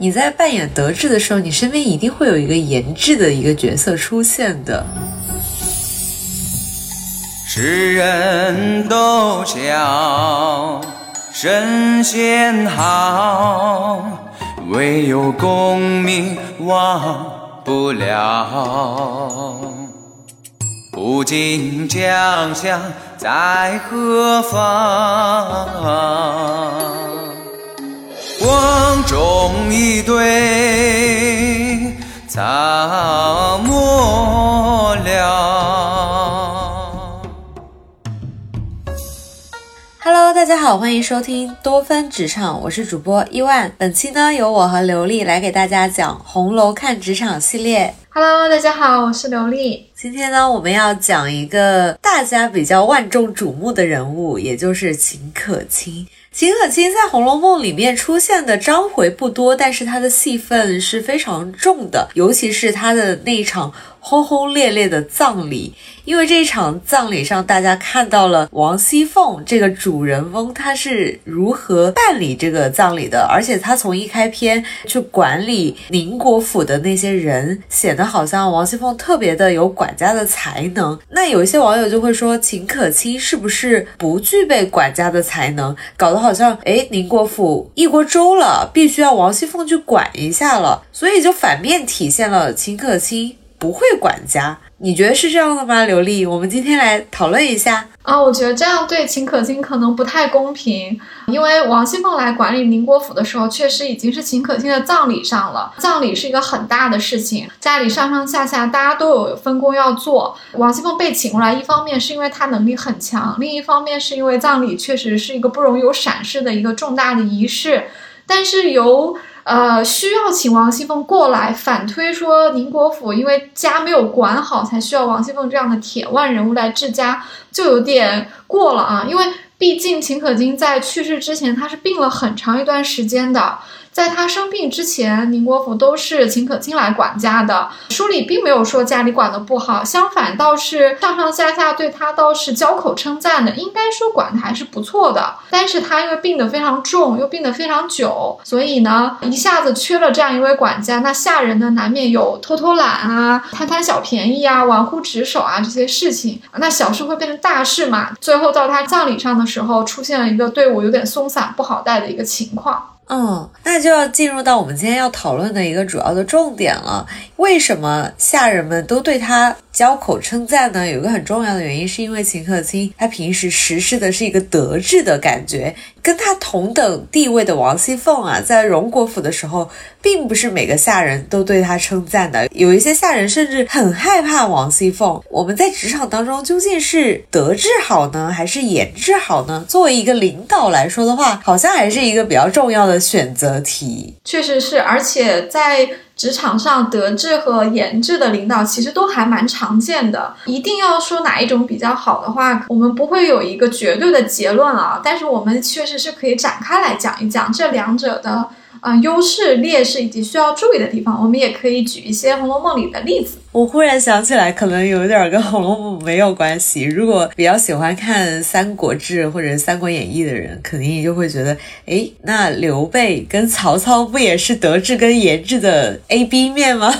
你在扮演德智的时候，你身边一定会有一个颜值的一个角色出现的。世人都晓神仙好，唯有功名忘不了。不尽江乡在何方？瓮中一对草没了。Hello，大家好，欢迎收听多芬职场，我是主播伊万。本期呢，由我和刘丽来给大家讲《红楼看职场》系列。Hello，大家好，我是刘丽。今天呢，我们要讲一个大家比较万众瞩目的人物，也就是秦可卿。秦可卿在《红楼梦》里面出现的章回不多，但是她的戏份是非常重的，尤其是她的那一场。轰轰烈烈的葬礼，因为这场葬礼上，大家看到了王熙凤这个主人翁，她是如何办理这个葬礼的，而且她从一开篇去管理宁国府的那些人，显得好像王熙凤特别的有管家的才能。那有一些网友就会说，秦可卿是不是不具备管家的才能，搞得好像哎宁国府一锅粥了，必须要王熙凤去管一下了，所以就反面体现了秦可卿。不会管家，你觉得是这样的吗？刘丽，我们今天来讨论一下啊。我觉得这样对秦可卿可能不太公平，因为王熙凤来管理宁国府的时候，确实已经是秦可卿的葬礼上了。葬礼是一个很大的事情，家里上上下下大家都有分工要做。王熙凤被请过来，一方面是因为她能力很强，另一方面是因为葬礼确实是一个不容有闪失的一个重大的仪式，但是由。呃，需要请王熙凤过来反推说宁国府因为家没有管好，才需要王熙凤这样的铁腕人物来治家，就有点过了啊。因为毕竟秦可卿在去世之前，她是病了很长一段时间的。在他生病之前，宁国府都是秦可卿来管家的。书里并没有说家里管的不好，相反倒是上上下下对他倒是交口称赞的，应该说管的还是不错的。但是他因为病得非常重，又病得非常久，所以呢，一下子缺了这样一位管家，那下人呢难免有偷偷懒啊、贪贪小便宜啊、玩忽职守啊这些事情。那小事会变成大事嘛？最后到他葬礼上的时候，出现了一个队伍有点松散、不好带的一个情况。嗯，那就要进入到我们今天要讨论的一个主要的重点了。为什么下人们都对他交口称赞呢？有一个很重要的原因，是因为秦可卿他平时实施的是一个德智的感觉。跟他同等地位的王熙凤啊，在荣国府的时候，并不是每个下人都对他称赞的，有一些下人甚至很害怕王熙凤。我们在职场当中究竟是德智好呢，还是颜治好呢？作为一个领导来说的话，好像还是一个比较重要的选择题。确实是，而且在。职场上德智和颜值的领导其实都还蛮常见的。一定要说哪一种比较好的话，我们不会有一个绝对的结论啊。但是我们确实是可以展开来讲一讲这两者的。啊，优势、劣势以及需要注意的地方，我们也可以举一些《红楼梦》里的例子。我忽然想起来，可能有点跟《红楼梦》没有关系。如果比较喜欢看《三国志》或者《三国演义》的人，肯定就会觉得，哎，那刘备跟曹操不也是德智跟颜值的 A B 面吗？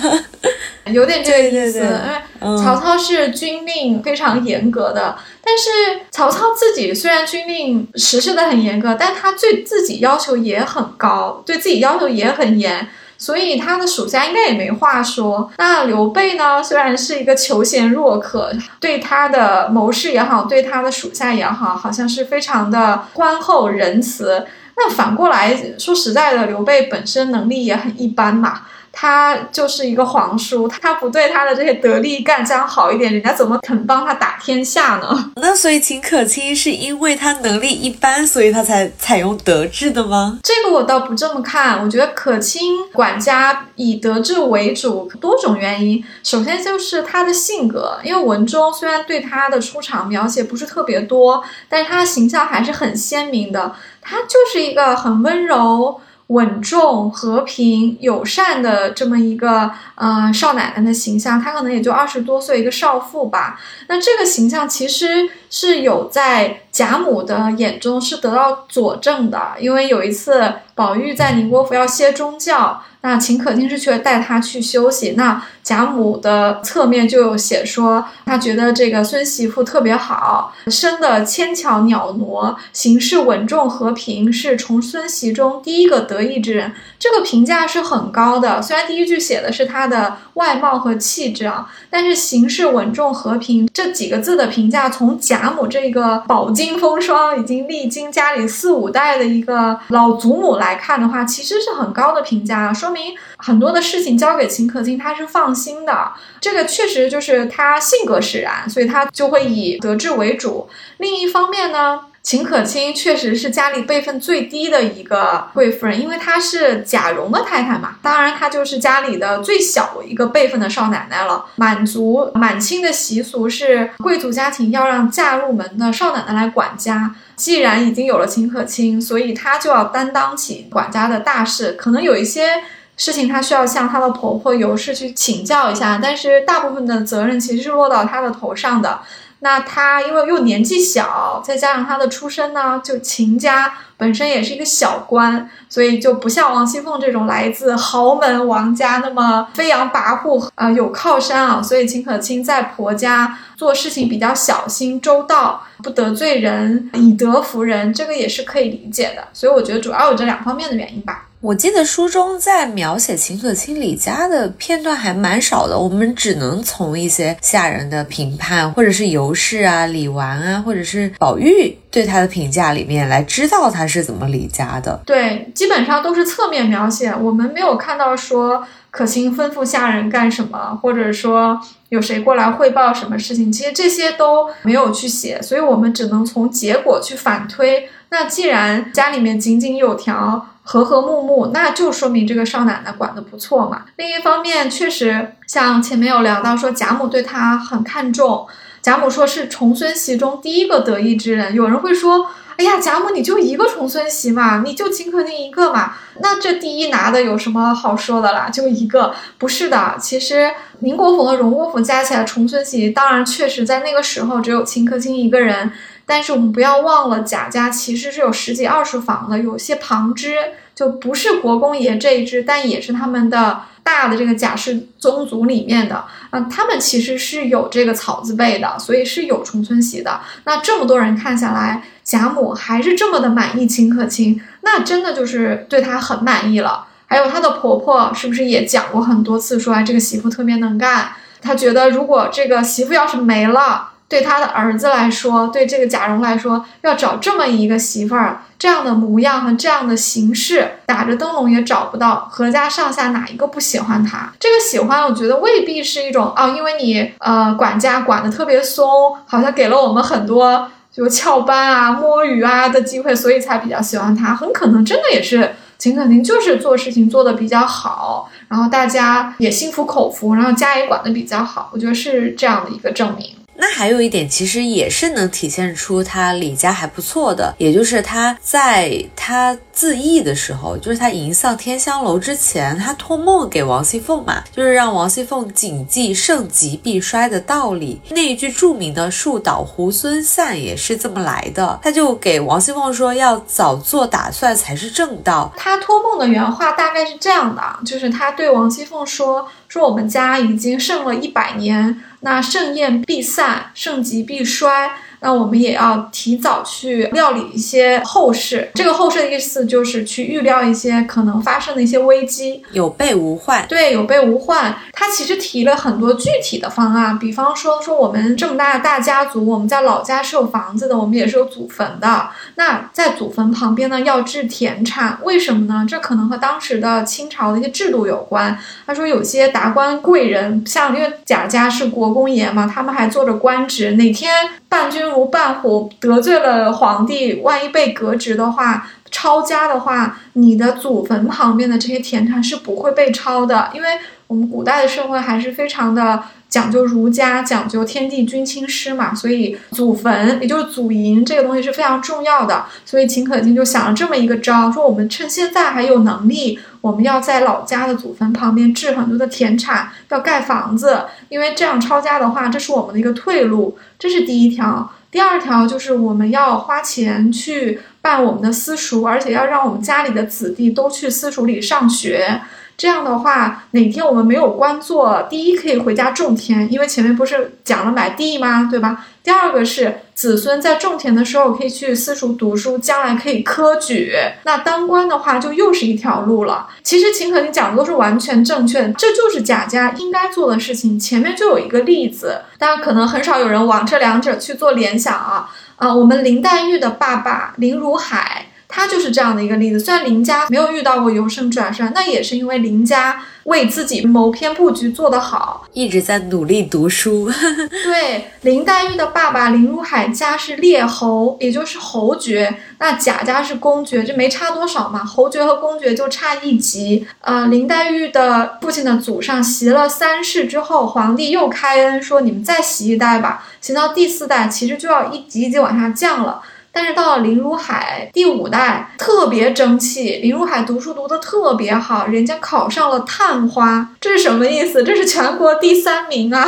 有点这个意思，因为曹操是军令非常严格的，但是曹操自己虽然军令实施的很严格，但他对自己要求也很高，对自己要求也很严，所以他的属下应该也没话说。那刘备呢，虽然是一个求贤若渴，对他的谋士也好，对他的属下也好，好像是非常的宽厚仁慈。那反过来说实在的，刘备本身能力也很一般嘛。他就是一个皇叔，他不对他的这些得力干将好一点，人家怎么肯帮他打天下呢？那所以秦可卿是因为他能力一般，所以他才采用德治的吗？这个我倒不这么看，我觉得可卿管家以德治为主，多种原因。首先就是他的性格，因为文中虽然对他的出场描写不是特别多，但是他的形象还是很鲜明的。他就是一个很温柔。稳重、和平、友善的这么一个呃少奶奶的形象，她可能也就二十多岁一个少妇吧。那这个形象其实是有在贾母的眼中是得到佐证的，因为有一次宝玉在宁国府要歇中教。那秦可卿是去带他去休息。那贾母的侧面就有写说，他觉得这个孙媳妇特别好，生的纤巧袅娜，行事稳重和平，是重孙媳中第一个得意之人。这个评价是很高的。虽然第一句写的是他的外貌和气质啊，但是行事稳重和平这几个字的评价，从贾母这个饱经风霜、已经历经家里四五代的一个老祖母来来看的话，其实是很高的评价，说明很多的事情交给秦可卿，他是放心的。这个确实就是他性格使然，所以他就会以得志为主。另一方面呢？秦可卿确实是家里辈分最低的一个贵夫人，因为她是贾蓉的太太嘛。当然，她就是家里的最小一个辈分的少奶奶了。满族满清的习俗是，贵族家庭要让嫁入门的少奶奶来管家。既然已经有了秦可卿，所以她就要担当起管家的大事。可能有一些事情她需要向她的婆婆尤氏去请教一下，但是大部分的责任其实是落到她的头上的。那他因为又年纪小，再加上他的出身呢，就秦家本身也是一个小官，所以就不像王熙凤这种来自豪门王家那么飞扬跋扈，呃，有靠山啊。所以秦可卿在婆家做事情比较小心周到，不得罪人，以德服人，这个也是可以理解的。所以我觉得主要有这两方面的原因吧。我记得书中在描写秦可卿李家的片段还蛮少的，我们只能从一些下人的评判，或者是尤氏啊、李纨啊，或者是宝玉对他的评价里面来知道他是怎么理家的。对，基本上都是侧面描写，我们没有看到说可卿吩咐下人干什么，或者说有谁过来汇报什么事情，其实这些都没有去写，所以我们只能从结果去反推。那既然家里面井井有条。和和睦睦，那就说明这个少奶奶管得不错嘛。另一方面，确实像前面有聊到说贾母对她很看重，贾母说是重孙媳中第一个得意之人。有人会说，哎呀，贾母你就一个重孙媳嘛，你就秦可卿一个嘛，那这第一拿的有什么好说的啦？就一个，不是的。其实宁国府和荣国府加起来重孙媳，当然确实在那个时候只有秦可卿一个人。但是我们不要忘了，贾家其实是有十几二十房的，有些旁支就不是国公爷这一支，但也是他们的大的这个贾氏宗族里面的，嗯，他们其实是有这个草字辈的，所以是有重孙媳的。那这么多人看下来，贾母还是这么的满意秦可卿，那真的就是对她很满意了。还有她的婆婆是不是也讲过很多次，说哎这个媳妇特别能干，她觉得如果这个媳妇要是没了。对他的儿子来说，对这个贾蓉来说，要找这么一个媳妇儿，这样的模样和这样的形式，打着灯笼也找不到。何家上下哪一个不喜欢他？这个喜欢，我觉得未必是一种哦，因为你呃管家管的特别松，好像给了我们很多就翘班啊、摸鱼啊的机会，所以才比较喜欢他。很可能真的也是秦可卿就是做事情做的比较好，然后大家也心服口服，然后家也管的比较好。我觉得是这样的一个证明。那还有一点，其实也是能体现出他李家还不错的，也就是他在他自缢的时候，就是他迎丧天香楼之前，他托梦给王熙凤嘛，就是让王熙凤谨记盛极必衰的道理。那一句著名的“树倒猢狲散”也是这么来的。他就给王熙凤说，要早做打算才是正道。他托梦的原话大概是这样的，就是他对王熙凤说：“说我们家已经盛了一百年。”那盛宴必散，盛极必衰。那我们也要提早去料理一些后事。这个后事的意思就是去预料一些可能发生的一些危机，有备无患。对，有备无患。他其实提了很多具体的方案，比方说说我们这么大的大家族，我们在老家是有房子的，我们也是有祖坟的。那在祖坟旁边呢，要置田产，为什么呢？这可能和当时的清朝的一些制度有关。他说有些达官贵人，像因为贾家是国公爷嘛，他们还做着官职，哪天。伴君如伴虎，得罪了皇帝，万一被革职的话，抄家的话，你的祖坟旁边的这些田产是不会被抄的，因为我们古代的社会还是非常的。讲究儒家，讲究天地君亲师嘛，所以祖坟也就是祖茔这个东西是非常重要的。所以秦可卿就想了这么一个招，说我们趁现在还有能力，我们要在老家的祖坟旁边置很多的田产，要盖房子，因为这样抄家的话，这是我们的一个退路。这是第一条。第二条就是我们要花钱去办我们的私塾，而且要让我们家里的子弟都去私塾里上学。这样的话，哪天我们没有官做，第一可以回家种田，因为前面不是讲了买地吗？对吧？第二个是子孙在种田的时候可以去私塾读书，将来可以科举。那当官的话，就又是一条路了。其实秦可卿讲的都是完全正确，这就是贾家应该做的事情。前面就有一个例子，大家可能很少有人往这两者去做联想啊。啊，我们林黛玉的爸爸林如海。他就是这样的一个例子。虽然林家没有遇到过由盛转衰，那也是因为林家为自己谋篇布局做得好，一直在努力读书。对，林黛玉的爸爸林如海家是列侯，也就是侯爵，那贾家是公爵，这没差多少嘛。侯爵和公爵就差一级。呃，林黛玉的父亲的祖上袭了三世之后，皇帝又开恩说：“你们再袭一代吧。”袭到第四代，其实就要一级一级往下降了。但是到了林如海第五代，特别争气。林如海读书读得特别好，人家考上了探花，这是什么意思？这是全国第三名啊！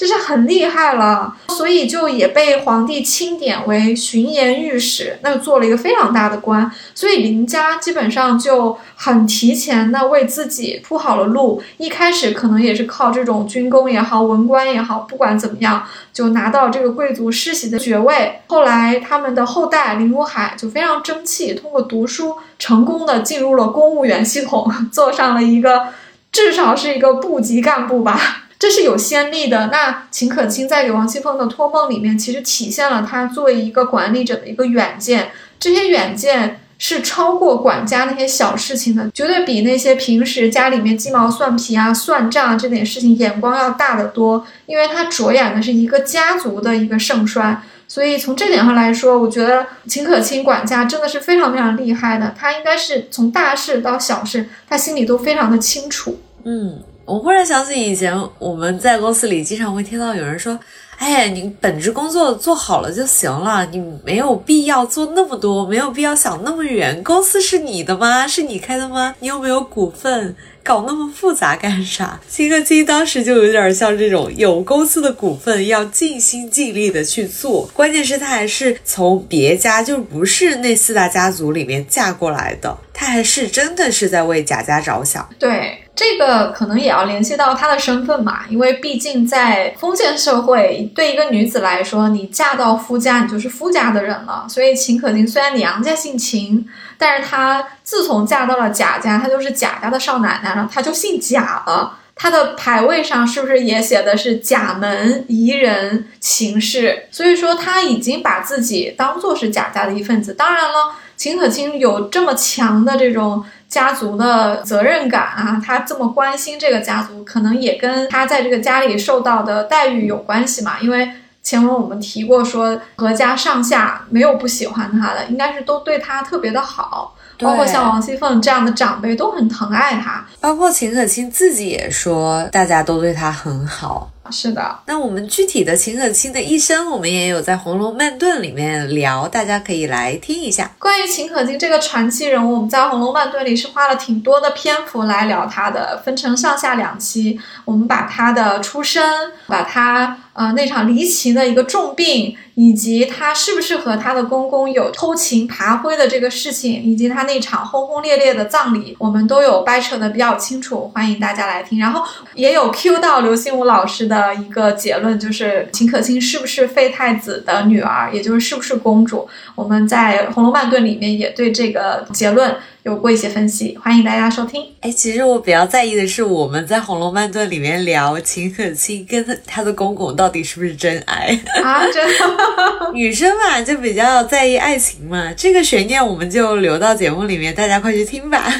就是很厉害了，所以就也被皇帝钦点为巡盐御史，那就做了一个非常大的官。所以林家基本上就很提前的为自己铺好了路。一开始可能也是靠这种军功也好，文官也好，不管怎么样，就拿到这个贵族世袭的爵位。后来他们的后代林如海就非常争气，通过读书成功的进入了公务员系统，做上了一个至少是一个部级干部吧。这是有先例的。那秦可卿在给王熙凤的托梦里面，其实体现了他作为一个管理者的一个远见。这些远见是超过管家那些小事情的，绝对比那些平时家里面鸡毛蒜皮啊、算账啊这点事情眼光要大得多。因为他着眼的是一个家族的一个盛衰，所以从这点上来说，我觉得秦可卿管家真的是非常非常厉害的。他应该是从大事到小事，他心里都非常的清楚。嗯。我忽然想起以前我们在公司里经常会听到有人说：“哎，你本职工作做好了就行了，你没有必要做那么多，没有必要想那么远。公司是你的吗？是你开的吗？你有没有股份？搞那么复杂干啥？”秦可卿当时就有点像这种有公司的股份，要尽心尽力的去做。关键是她还是从别家，就不是那四大家族里面嫁过来的，她还是真的是在为贾家着想。对。这个可能也要联系到她的身份嘛，因为毕竟在封建社会，对一个女子来说，你嫁到夫家，你就是夫家的人了。所以秦可卿虽然娘家姓秦，但是她自从嫁到了贾家，她就是贾家的少奶奶了，她就姓贾了。她的牌位上是不是也写的是贾门宜人秦氏？所以说，她已经把自己当做是贾家的一份子。当然了，秦可卿有这么强的这种。家族的责任感啊，他这么关心这个家族，可能也跟他在这个家里受到的待遇有关系嘛。因为前文我们提过，说何家上下没有不喜欢他的，应该是都对他特别的好，包括像王熙凤这样的长辈都很疼爱他，包括秦可卿自己也说，大家都对他很好。是的，那我们具体的秦可卿的一生，我们也有在《红楼梦顿》里面聊，大家可以来听一下。关于秦可卿这个传奇人物，我们在《红楼梦顿》里是花了挺多的篇幅来聊他的，分成上下两期。我们把他的出身，把他呃那场离奇的一个重病。以及他是不是和他的公公有偷情爬灰的这个事情，以及他那场轰轰烈烈的葬礼，我们都有掰扯的比较清楚，欢迎大家来听。然后也有 Q 到刘心武老师的一个结论，就是秦可卿是不是废太子的女儿，也就是是不是公主。我们在《红楼梦顿》里面也对这个结论。有过一些分析，欢迎大家收听。哎，其实我比较在意的是，我们在《红楼梦顿》里面聊秦可卿跟她的公公到底是不是真爱 啊？真的，女生嘛就比较在意爱情嘛，这个悬念我们就留到节目里面，大家快去听吧。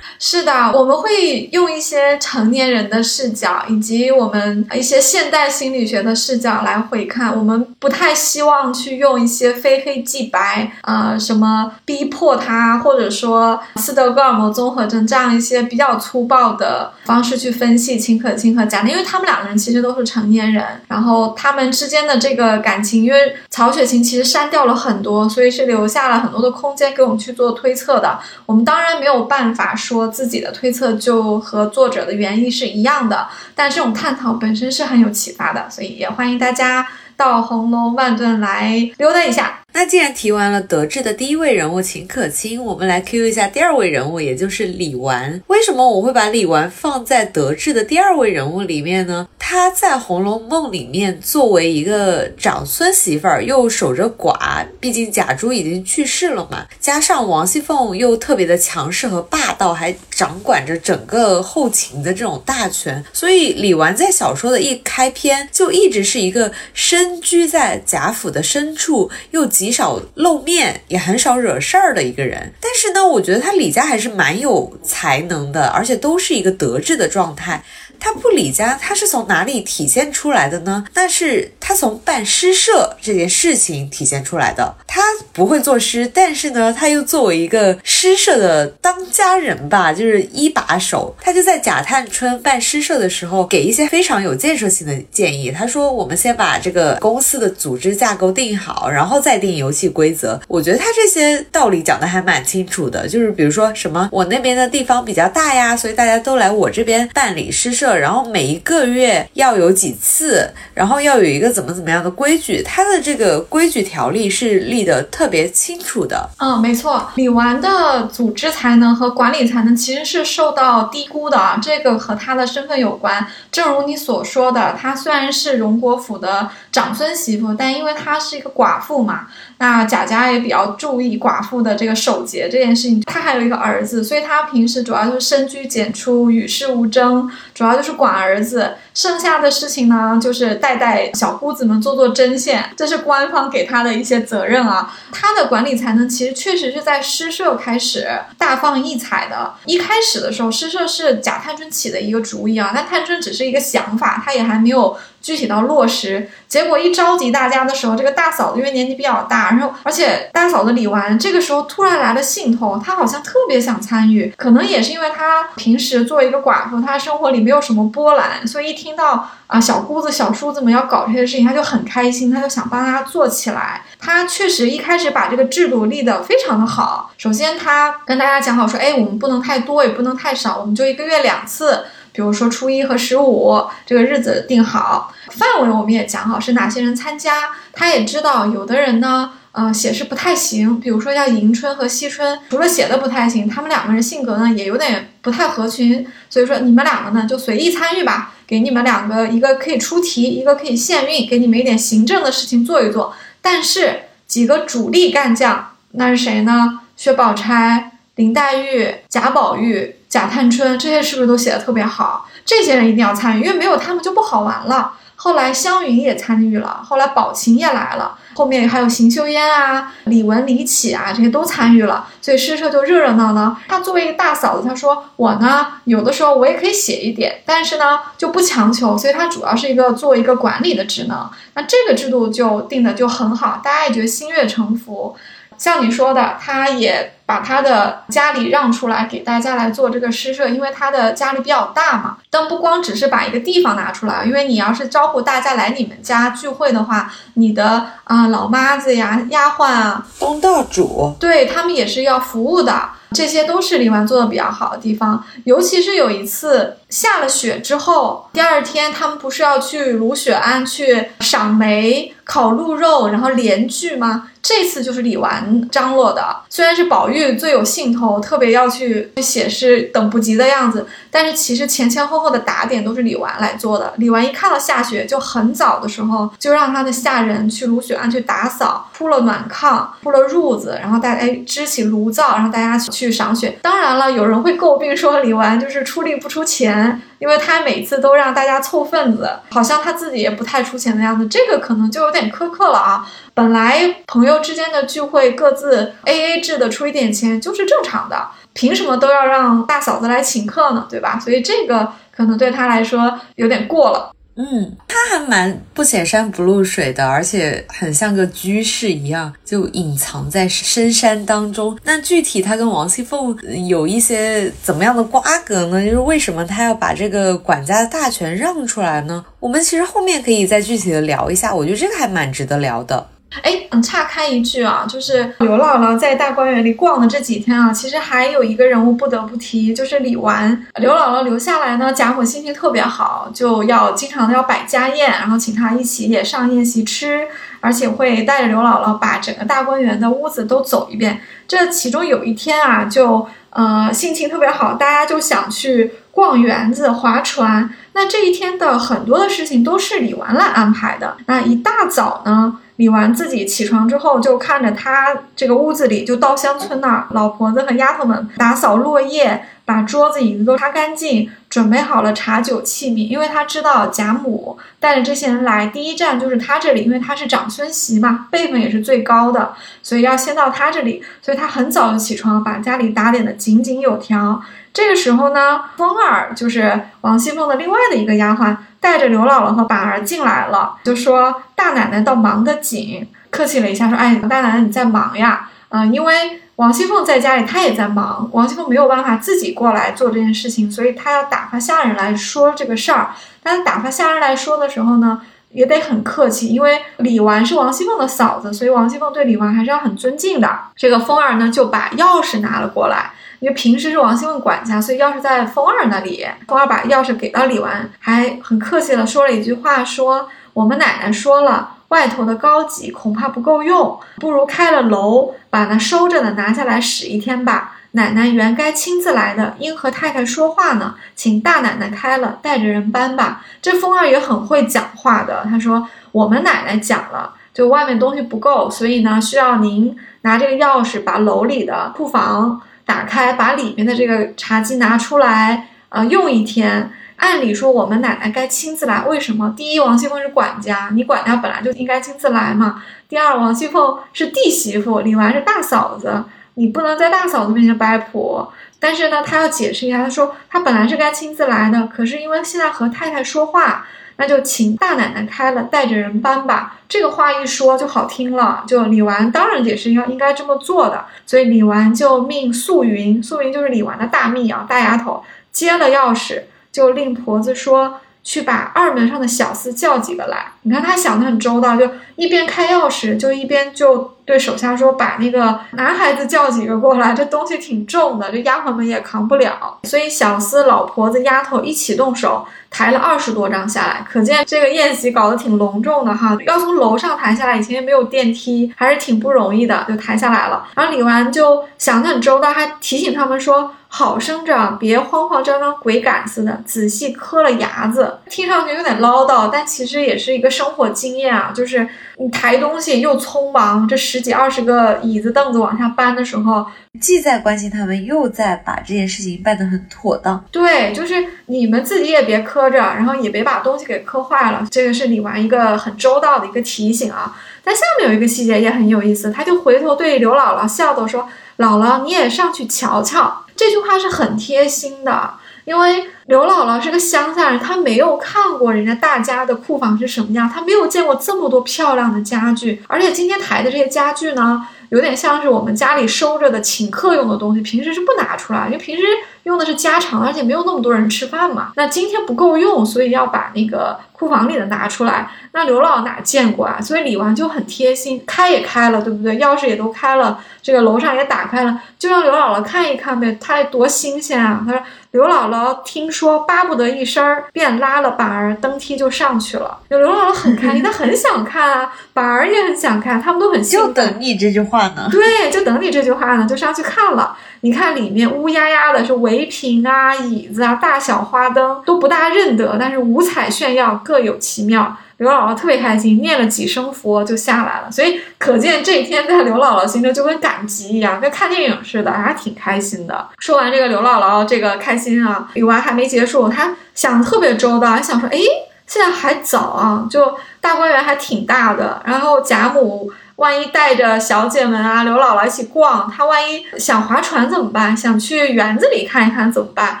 是的，我们会用一些成年人的视角，以及我们一些现代心理学的视角来回看。我们不太希望去用一些非黑即白，呃，什么逼迫他，或者说斯德哥尔摩综合症这样一些比较粗暴的方式去分析秦可卿和贾玲，因为他们两个人其实都是成年人，然后他们之间的这个感情，因为曹雪芹其实删掉了很多，所以是留下了很多的空间给我们去做推测的。我们当然没有办法说。自己的推测就和作者的原意是一样的，但这种探讨本身是很有启发的，所以也欢迎大家到红楼万顿来溜达一下。那既然提完了德智的第一位人物秦可卿，我们来 Q 一下第二位人物，也就是李纨。为什么我会把李纨放在德智的第二位人物里面呢？她在《红楼梦》里面作为一个长孙媳妇儿，又守着寡，毕竟贾珠已经去世了嘛，加上王熙凤又特别的强势和霸道，还掌管着整个后勤的这种大权，所以李纨在小说的一开篇就一直是一个身居在贾府的深处，又极。极少露面，也很少惹事儿的一个人。但是呢，我觉得他李家还是蛮有才能的，而且都是一个德智的状态。他不理家，他是从哪里体现出来的呢？那是他从办诗社这件事情体现出来的。他不会作诗，但是呢，他又作为一个诗社的当家人吧，就是一把手。他就在贾探春办诗社的时候，给一些非常有建设性的建议。他说：“我们先把这个公司的组织架构定好，然后再定游戏规则。”我觉得他这些道理讲的还蛮清楚的。就是比如说什么，我那边的地方比较大呀，所以大家都来我这边办理诗社。然后每一个月要有几次，然后要有一个怎么怎么样的规矩，他的这个规矩条例是立得特别清楚的。嗯，没错，李纨的组织才能和管理才能其实是受到低估的啊，这个和他的身份有关。正如你所说的，他虽然是荣国府的长孙媳妇，但因为她是一个寡妇嘛。那贾家也比较注意寡妇的这个守节这件事情。他还有一个儿子，所以他平时主要就是深居简出，与世无争，主要就是管儿子。剩下的事情呢，就是带带小姑子们做做针线，这是官方给他的一些责任啊。他的管理才能其实确实是在诗社开始大放异彩的。一开始的时候，诗社是贾探春起的一个主意啊，但探春只是一个想法，他也还没有。具体到落实，结果一召集大家的时候，这个大嫂子因为年纪比较大，然后而且大嫂子李纨这个时候突然来了兴头，她好像特别想参与，可能也是因为她平时作为一个寡妇，她生活里没有什么波澜，所以一听到啊小姑子、小叔子们要搞这些事情，她就很开心，她就想帮大家做起来。她确实一开始把这个制度立得非常的好，首先她跟大家讲好说，哎，我们不能太多，也不能太少，我们就一个月两次。比如说初一和十五这个日子定好，范围我们也讲好是哪些人参加。他也知道有的人呢，呃，写诗不太行。比如说像迎春和惜春，除了写的不太行，他们两个人性格呢也有点不太合群。所以说你们两个呢就随意参与吧，给你们两个一个可以出题，一个可以限运，给你们一点行政的事情做一做。但是几个主力干将，那是谁呢？薛宝钗、林黛玉、贾宝玉。贾探春这些是不是都写的特别好？这些人一定要参与，因为没有他们就不好玩了。后来湘云也参与了，后来宝琴也来了，后面还有邢岫烟啊、李文、李绮啊，这些都参与了，所以诗社就热热闹闹。她作为一个大嫂子，她说我呢，有的时候我也可以写一点，但是呢就不强求，所以她主要是一个做一个管理的职能。那这个制度就定的就很好，大家也觉得心悦诚服。像你说的，他也把他的家里让出来给大家来做这个诗社，因为他的家里比较大嘛。但不光只是把一个地方拿出来，因为你要是招呼大家来你们家聚会的话，你的啊老妈子呀、丫鬟啊、东道主，对他们也是要服务的。这些都是李纨做的比较好的地方，尤其是有一次下了雪之后，第二天他们不是要去卢雪庵去赏梅、烤鹿肉，然后联聚吗？这次就是李纨张罗的。虽然是宝玉最有兴头，特别要去写诗，等不及的样子，但是其实前前后后的打点都是李纨来做的。李纨一看到下雪，就很早的时候就让他的下人去卢雪庵去打扫，铺了暖炕，铺了褥子，然后大家支起炉灶，然后大家。去赏雪，当然了，有人会诟病说李纨就是出力不出钱，因为他每次都让大家凑份子，好像他自己也不太出钱的样子，这个可能就有点苛刻了啊。本来朋友之间的聚会，各自 A A 制的出一点钱就是正常的，凭什么都要让大嫂子来请客呢？对吧？所以这个可能对他来说有点过了。嗯，他还蛮不显山不露水的，而且很像个居士一样，就隐藏在深山当中。那具体他跟王熙凤有一些怎么样的瓜葛呢？就是为什么他要把这个管家的大权让出来呢？我们其实后面可以再具体的聊一下，我觉得这个还蛮值得聊的。哎，嗯，岔开一句啊，就是刘姥姥在大观园里逛的这几天啊，其实还有一个人物不得不提，就是李纨。刘姥姥留下来呢，贾母心情特别好，就要经常的要摆家宴，然后请她一起也上宴席吃，而且会带着刘姥姥把整个大观园的屋子都走一遍。这其中有一天啊，就呃心情特别好，大家就想去逛园子、划船。那这一天的很多的事情都是李纨来安排的。那一大早呢。李纨自己起床之后，就看着他这个屋子里，就稻香村那儿，老婆子和丫头们打扫落叶，把桌子椅子都擦干净，准备好了茶酒器皿。因为他知道贾母带着这些人来，第一站就是他这里，因为他是长孙媳嘛，辈分也是最高的，所以要先到他这里。所以他很早就起床，把家里打点的井井有条。这个时候呢，风儿就是王熙凤的另外的一个丫鬟。带着刘姥姥和板儿进来了，就说大奶奶倒忙得紧，客气了一下说：“哎，大奶奶你在忙呀？嗯，因为王熙凤在家里，她也在忙。王熙凤没有办法自己过来做这件事情，所以她要打发下人来说这个事儿。但打发下人来说的时候呢，也得很客气，因为李纨是王熙凤的嫂子，所以王熙凤对李纨还是要很尊敬的。这个凤儿呢，就把钥匙拿了过来。”因为平时是王熙凤管家，所以钥匙在凤儿那里。凤儿把钥匙给到李纨，还很客气的说了一句话：“说我们奶奶说了，外头的高级恐怕不够用，不如开了楼，把那收着的拿下来使一天吧。奶奶原该亲自来的，应和太太说话呢，请大奶奶开了，带着人搬吧。”这凤儿也很会讲话的，他说：“我们奶奶讲了，就外面东西不够，所以呢，需要您拿这个钥匙把楼里的库房。”打开，把里面的这个茶几拿出来，呃，用一天。按理说，我们奶奶该亲自来。为什么？第一，王熙凤是管家，你管家本来就应该亲自来嘛。第二，王熙凤是弟媳妇，李纨是大嫂子，你不能在大嫂子面前摆谱。但是呢，她要解释一下，她说她本来是该亲自来的，可是因为现在和太太说话。那就请大奶奶开了，带着人搬吧。这个话一说就好听了，就李纨当然也是要应该这么做的。所以李纨就命素云，素云就是李纨的大蜜啊，大丫头接了钥匙，就令婆子说去把二门上的小厮叫几个来。你看他想的很周到，就一边开钥匙，就一边就对手下说把那个男孩子叫几个过来，这东西挺重的，这丫鬟们也扛不了。所以小厮、老婆子、丫头一起动手。抬了二十多张下来，可见这个宴席搞得挺隆重的哈。要从楼上抬下来，以前也没有电梯，还是挺不容易的，就抬下来了。然后李纨就想得很周到，还提醒他们说：“好生着，别慌慌张张，鬼赶似的，仔细磕了牙子。”听上去有点唠叨，但其实也是一个生活经验啊。就是你抬东西又匆忙，这十几二十个椅子凳子往下搬的时候，既在关心他们，又在把这件事情办得很妥当。对，就是你们自己也别磕。着，然后也别把东西给磕坏了，这个是李纨一个很周到的一个提醒啊。但下面有一个细节也很有意思，他就回头对刘姥姥笑着说：“姥姥，你也上去瞧瞧。”这句话是很贴心的，因为刘姥姥是个乡下人，她没有看过人家大家的库房是什么样，她没有见过这么多漂亮的家具，而且今天抬的这些家具呢。有点像是我们家里收着的请客用的东西，平时是不拿出来，因为平时用的是家常，而且没有那么多人吃饭嘛。那今天不够用，所以要把那个库房里的拿出来。那刘姥哪见过啊？所以李纨就很贴心，开也开了，对不对？钥匙也都开了，这个楼上也打开了，就让刘姥姥看一看呗。她多新鲜啊！她说。刘姥姥听说，巴不得一声儿，便拉了板儿登梯就上去了。刘姥姥很开心，她很想看啊，板儿也很想看，他们都很兴奋。就等你这句话呢。对，就等你这句话呢，就上去看了。你看里面乌压压的，是围屏啊、椅子啊，大小花灯都不大认得，但是五彩炫耀，各各有奇妙。刘姥姥特别开心，念了几声佛就下来了，所以可见这一天在刘姥姥心中就跟赶集一样，跟看电影似的，还挺开心的。说完这个刘姥姥这个开心啊，李纨还没结束，她想特别周到，想说，哎，现在还早啊，就大观园还挺大的，然后贾母万一带着小姐们啊，刘姥姥一起逛，她万一想划船怎么办？想去园子里看一看怎么办？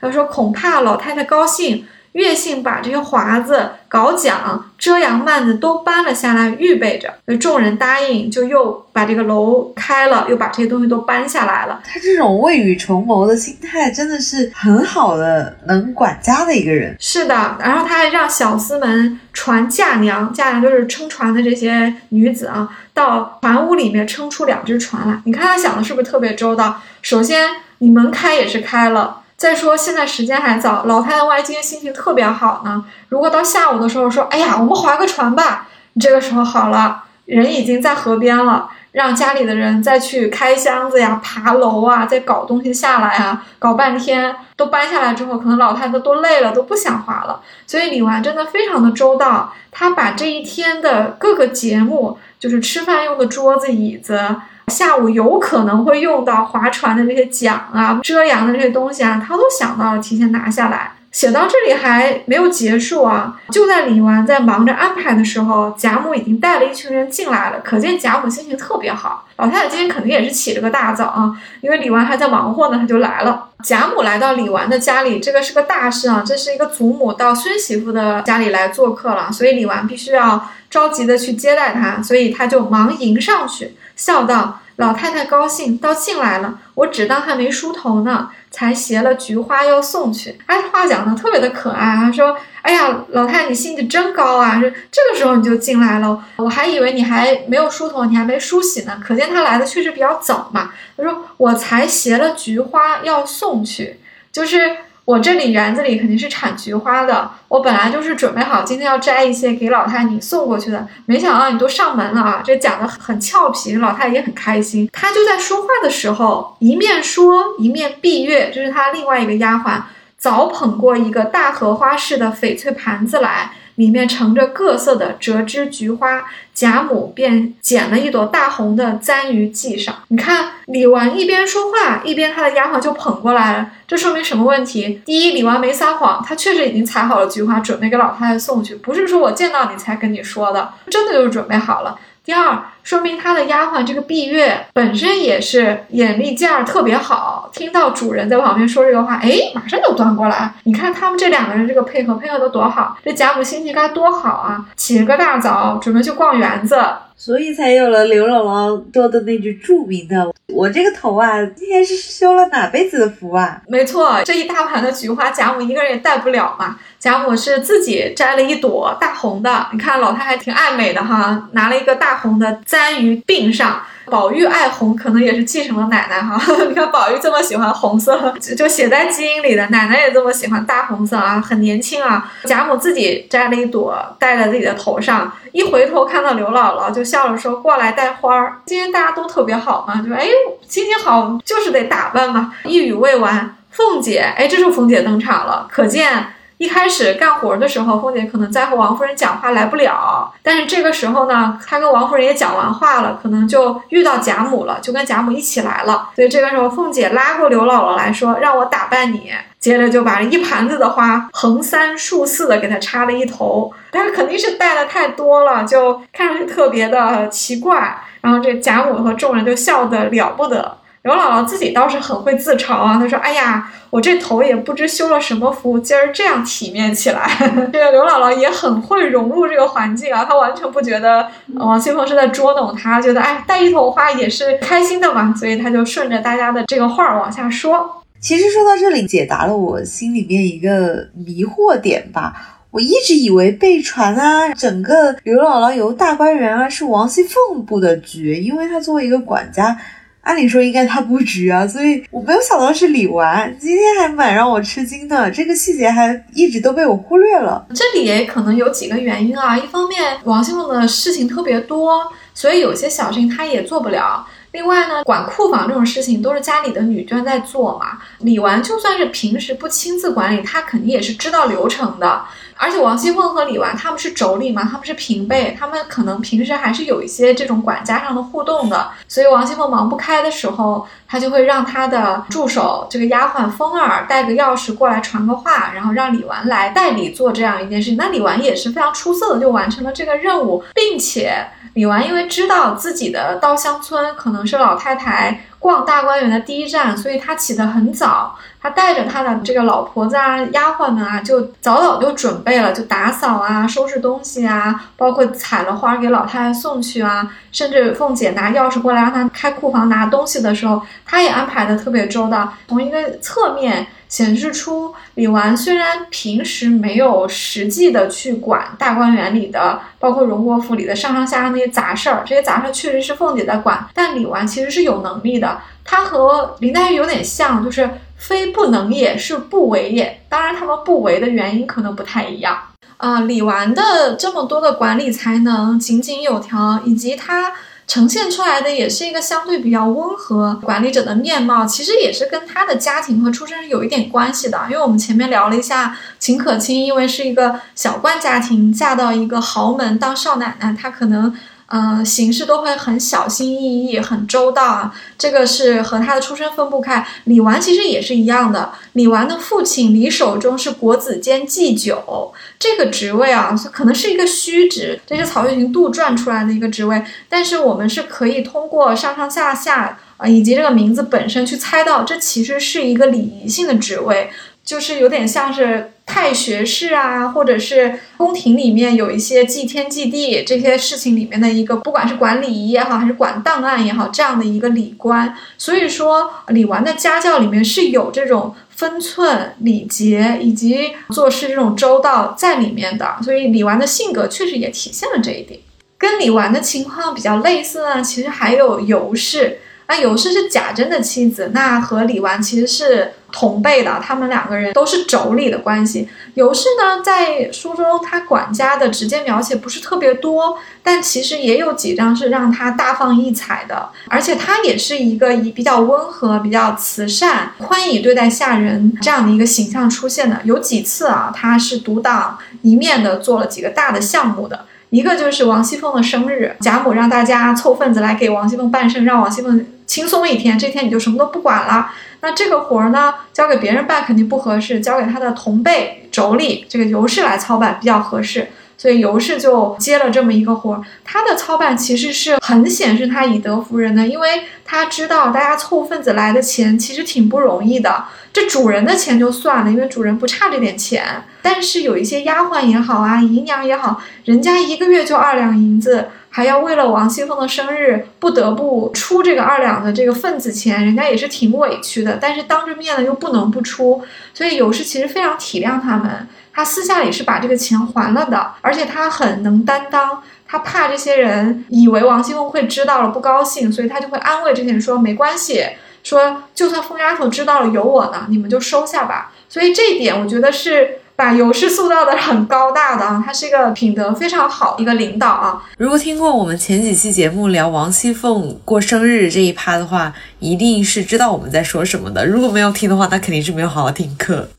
她说恐怕老太太高兴。岳信把这些华子、稿桨、遮阳幔子都搬了下来，预备着。那众人答应，就又把这个楼开了，又把这些东西都搬下来了。他这种未雨绸缪的心态，真的是很好的能管家的一个人。是的，然后他还让小厮们传嫁娘，嫁娘就是撑船的这些女子啊，到船屋里面撑出两只船来。你看他想的是不是特别周到？首先，你门开也是开了。再说现在时间还早，老太太万一今天心情特别好呢？如果到下午的时候说：“哎呀，我们划个船吧。”你这个时候好了，人已经在河边了，让家里的人再去开箱子呀、爬楼啊、再搞东西下来啊，搞半天都搬下来之后，可能老太太都累了，都不想划了。所以李纨真的非常的周到，她把这一天的各个节目，就是吃饭用的桌子、椅子。下午有可能会用到划船的那些桨啊、遮阳的这些东西啊，他都想到了提前拿下来。写到这里还没有结束啊！就在李纨在忙着安排的时候，贾母已经带了一群人进来了，可见贾母心情特别好。老太太今天肯定也是起了个大早啊，因为李纨还在忙活呢，她就来了。贾母来到李纨的家里，这个是个大事啊，这是一个祖母到孙媳妇的家里来做客了，所以李纨必须要着急的去接待她，所以她就忙迎上去，笑道。老太太高兴，倒进来了。我只当还没梳头呢，才携了菊花要送去。哎，话讲的特别的可爱啊，说：“哎呀，老太太你兴致真高啊！说这个时候你就进来了，我还以为你还没有梳头，你还没梳洗呢。可见他来的确实比较早嘛。”他说：“我才携了菊花要送去，就是。”我这里园子里肯定是产菊花的，我本来就是准备好今天要摘一些给老太你送过去的，没想到你都上门了啊！这讲的很俏皮，老太太也很开心。她就在说话的时候，一面说一面闭月，这是她另外一个丫鬟，早捧过一个大荷花似的翡翠盘子来。里面盛着各色的折枝菊花，贾母便捡了一朵大红的簪于髻上。你看李纨一边说话，一边她的丫鬟就捧过来了。这说明什么问题？第一，李纨没撒谎，她确实已经采好了菊花，准备给老太太送去，不是说我见到你才跟你说的，真的就是准备好了。第二，说明他的丫鬟这个碧月本身也是眼力劲儿特别好，听到主人在旁边说这个话，哎，马上就端过来。你看他们这两个人这个配合，配合的多好，这贾母心情该多好啊！起了个大早，准备去逛园子。所以才有了刘姥姥说的那句著名的：“我这个头啊，今天是修了哪辈子的福啊？”没错，这一大盘的菊花，贾母一个人也带不了嘛。贾母是自己摘了一朵大红的，你看老太太挺爱美的哈，拿了一个大红的簪于鬓上。宝玉爱红，可能也是继承了奶奶哈。你看宝玉这么喜欢红色，就写在基因里的。奶奶也这么喜欢大红色啊，很年轻啊。贾母自己摘了一朵，戴在自己的头上。一回头看到刘姥姥，就笑着说：“过来带花儿。”今天大家都特别好嘛，就哎，心情好就是得打扮嘛。一语未完，凤姐，哎，这时候凤姐登场了，可见。一开始干活的时候，凤姐可能在和王夫人讲话来不了，但是这个时候呢，她跟王夫人也讲完话了，可能就遇到贾母了，就跟贾母一起来了。所以这个时候，凤姐拉过刘姥姥来说，让我打扮你，接着就把一盘子的花横三竖四的给她插了一头，但是肯定是带的太多了，就看上去特别的奇怪。然后这贾母和众人就笑得了不得。刘姥姥自己倒是很会自嘲啊，她说：“哎呀，我这头也不知修了什么福，今儿这样体面起来。”这个刘姥姥也很会融入这个环境啊，她完全不觉得王熙凤是在捉弄她，觉得哎，带一朵花也是开心的嘛，所以她就顺着大家的这个话往下说。其实说到这里，解答了我心里面一个迷惑点吧。我一直以为被传啊，整个刘姥姥游大观园啊是王熙凤布的局，因为她作为一个管家。按理说应该他布局啊，所以我没有想到是李纨，今天还蛮让我吃惊的，这个细节还一直都被我忽略了。这里也可能有几个原因啊，一方面王熙凤的事情特别多，所以有些小事情她也做不了。另外呢，管库房这种事情都是家里的女眷在做嘛，李纨就算是平时不亲自管理，她肯定也是知道流程的。而且王熙凤和李纨他们是妯娌嘛，他们是平辈，他们可能平时还是有一些这种管家上的互动的。所以王熙凤忙不开的时候，她就会让她的助手这个丫鬟风儿带个钥匙过来传个话，然后让李纨来代理做这样一件事情。那李纨也是非常出色的，就完成了这个任务，并且李纨因为知道自己的稻香村可能是老太太。逛大观园的第一站，所以他起得很早。他带着他的这个老婆子啊、丫鬟们啊，就早早就准备了，就打扫啊、收拾东西啊，包括采了花给老太太送去啊。甚至凤姐拿钥匙过来让他开库房拿东西的时候，他也安排的特别周到。从一个侧面显示出李纨虽然平时没有实际的去管大观园里的，包括荣国府里的上上下下那些杂事儿，这些杂事儿确实是凤姐在管，但李纨其实是有能力的。他和林黛玉有点像，就是。非不能也，是不为也。当然，他们不为的原因可能不太一样。啊，李纨的这么多的管理才能井井有条，以及他呈现出来的也是一个相对比较温和管理者的面貌，其实也是跟他的家庭和出身是有一点关系的。因为我们前面聊了一下秦可卿，因为是一个小官家庭，嫁到一个豪门当少奶奶，她可能。嗯，行事都会很小心翼翼，很周到啊。这个是和他的出身分不开。李纨其实也是一样的。李纨的父亲李守忠是国子监祭酒，这个职位啊，可能是一个虚职，这是曹雪芹杜撰出来的一个职位。但是我们是可以通过上上下下啊，以及这个名字本身去猜到，这其实是一个礼仪性的职位。就是有点像是太学士啊，或者是宫廷里面有一些祭天祭地这些事情里面的一个，不管是管礼仪也好，还是管档案也好，这样的一个礼官。所以说，李纨的家教里面是有这种分寸、礼节以及做事这种周到在里面的。所以，李纨的性格确实也体现了这一点。跟李纨的情况比较类似呢，其实还有尤氏。那尤氏是贾珍的妻子，那和李纨其实是同辈的，他们两个人都是妯娌的关系。尤氏呢，在书中他管家的直接描写不是特别多，但其实也有几章是让他大放异彩的，而且他也是一个以比较温和、比较慈善、宽以对待下人这样的一个形象出现的。有几次啊，他是独当一面的做了几个大的项目的。一个就是王熙凤的生日，贾母让大家凑份子来给王熙凤办生，让王熙凤轻松一天。这天你就什么都不管了。那这个活儿呢，交给别人办肯定不合适，交给他的同辈妯娌这个尤氏来操办比较合适。所以尤氏就接了这么一个活儿。他的操办其实是很显示他以德服人的，因为他知道大家凑份子来的钱其实挺不容易的。这主人的钱就算了，因为主人不差这点钱。但是有一些丫鬟也好啊，姨娘也好，人家一个月就二两银子，还要为了王熙凤的生日不得不出这个二两的这个份子钱，人家也是挺委屈的。但是当着面呢又不能不出，所以有时其实非常体谅他们。他私下里是把这个钱还了的，而且他很能担当。他怕这些人以为王熙凤会知道了不高兴，所以他就会安慰这些人说没关系。说，就算疯丫头知道了有我呢，你们就收下吧。所以这一点，我觉得是把尤氏塑造的很高大的啊，他是一个品德非常好一个领导啊。如果听过我们前几期节目聊王熙凤过生日这一趴的话，一定是知道我们在说什么的。如果没有听的话，那肯定是没有好好听课。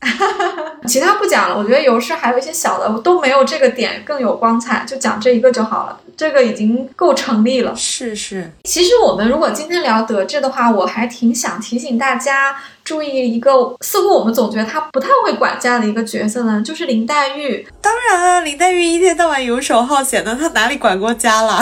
其他不讲了，我觉得尤氏还有一些小的都没有这个点更有光彩，就讲这一个就好了。这个已经够成立了。是是，其实我们如果今天聊德智的话，我还挺想提醒大家。注意一个，似乎我们总觉得她不太会管家的一个角色呢，就是林黛玉。当然了，林黛玉一天到晚游手好闲的，她哪里管过家了？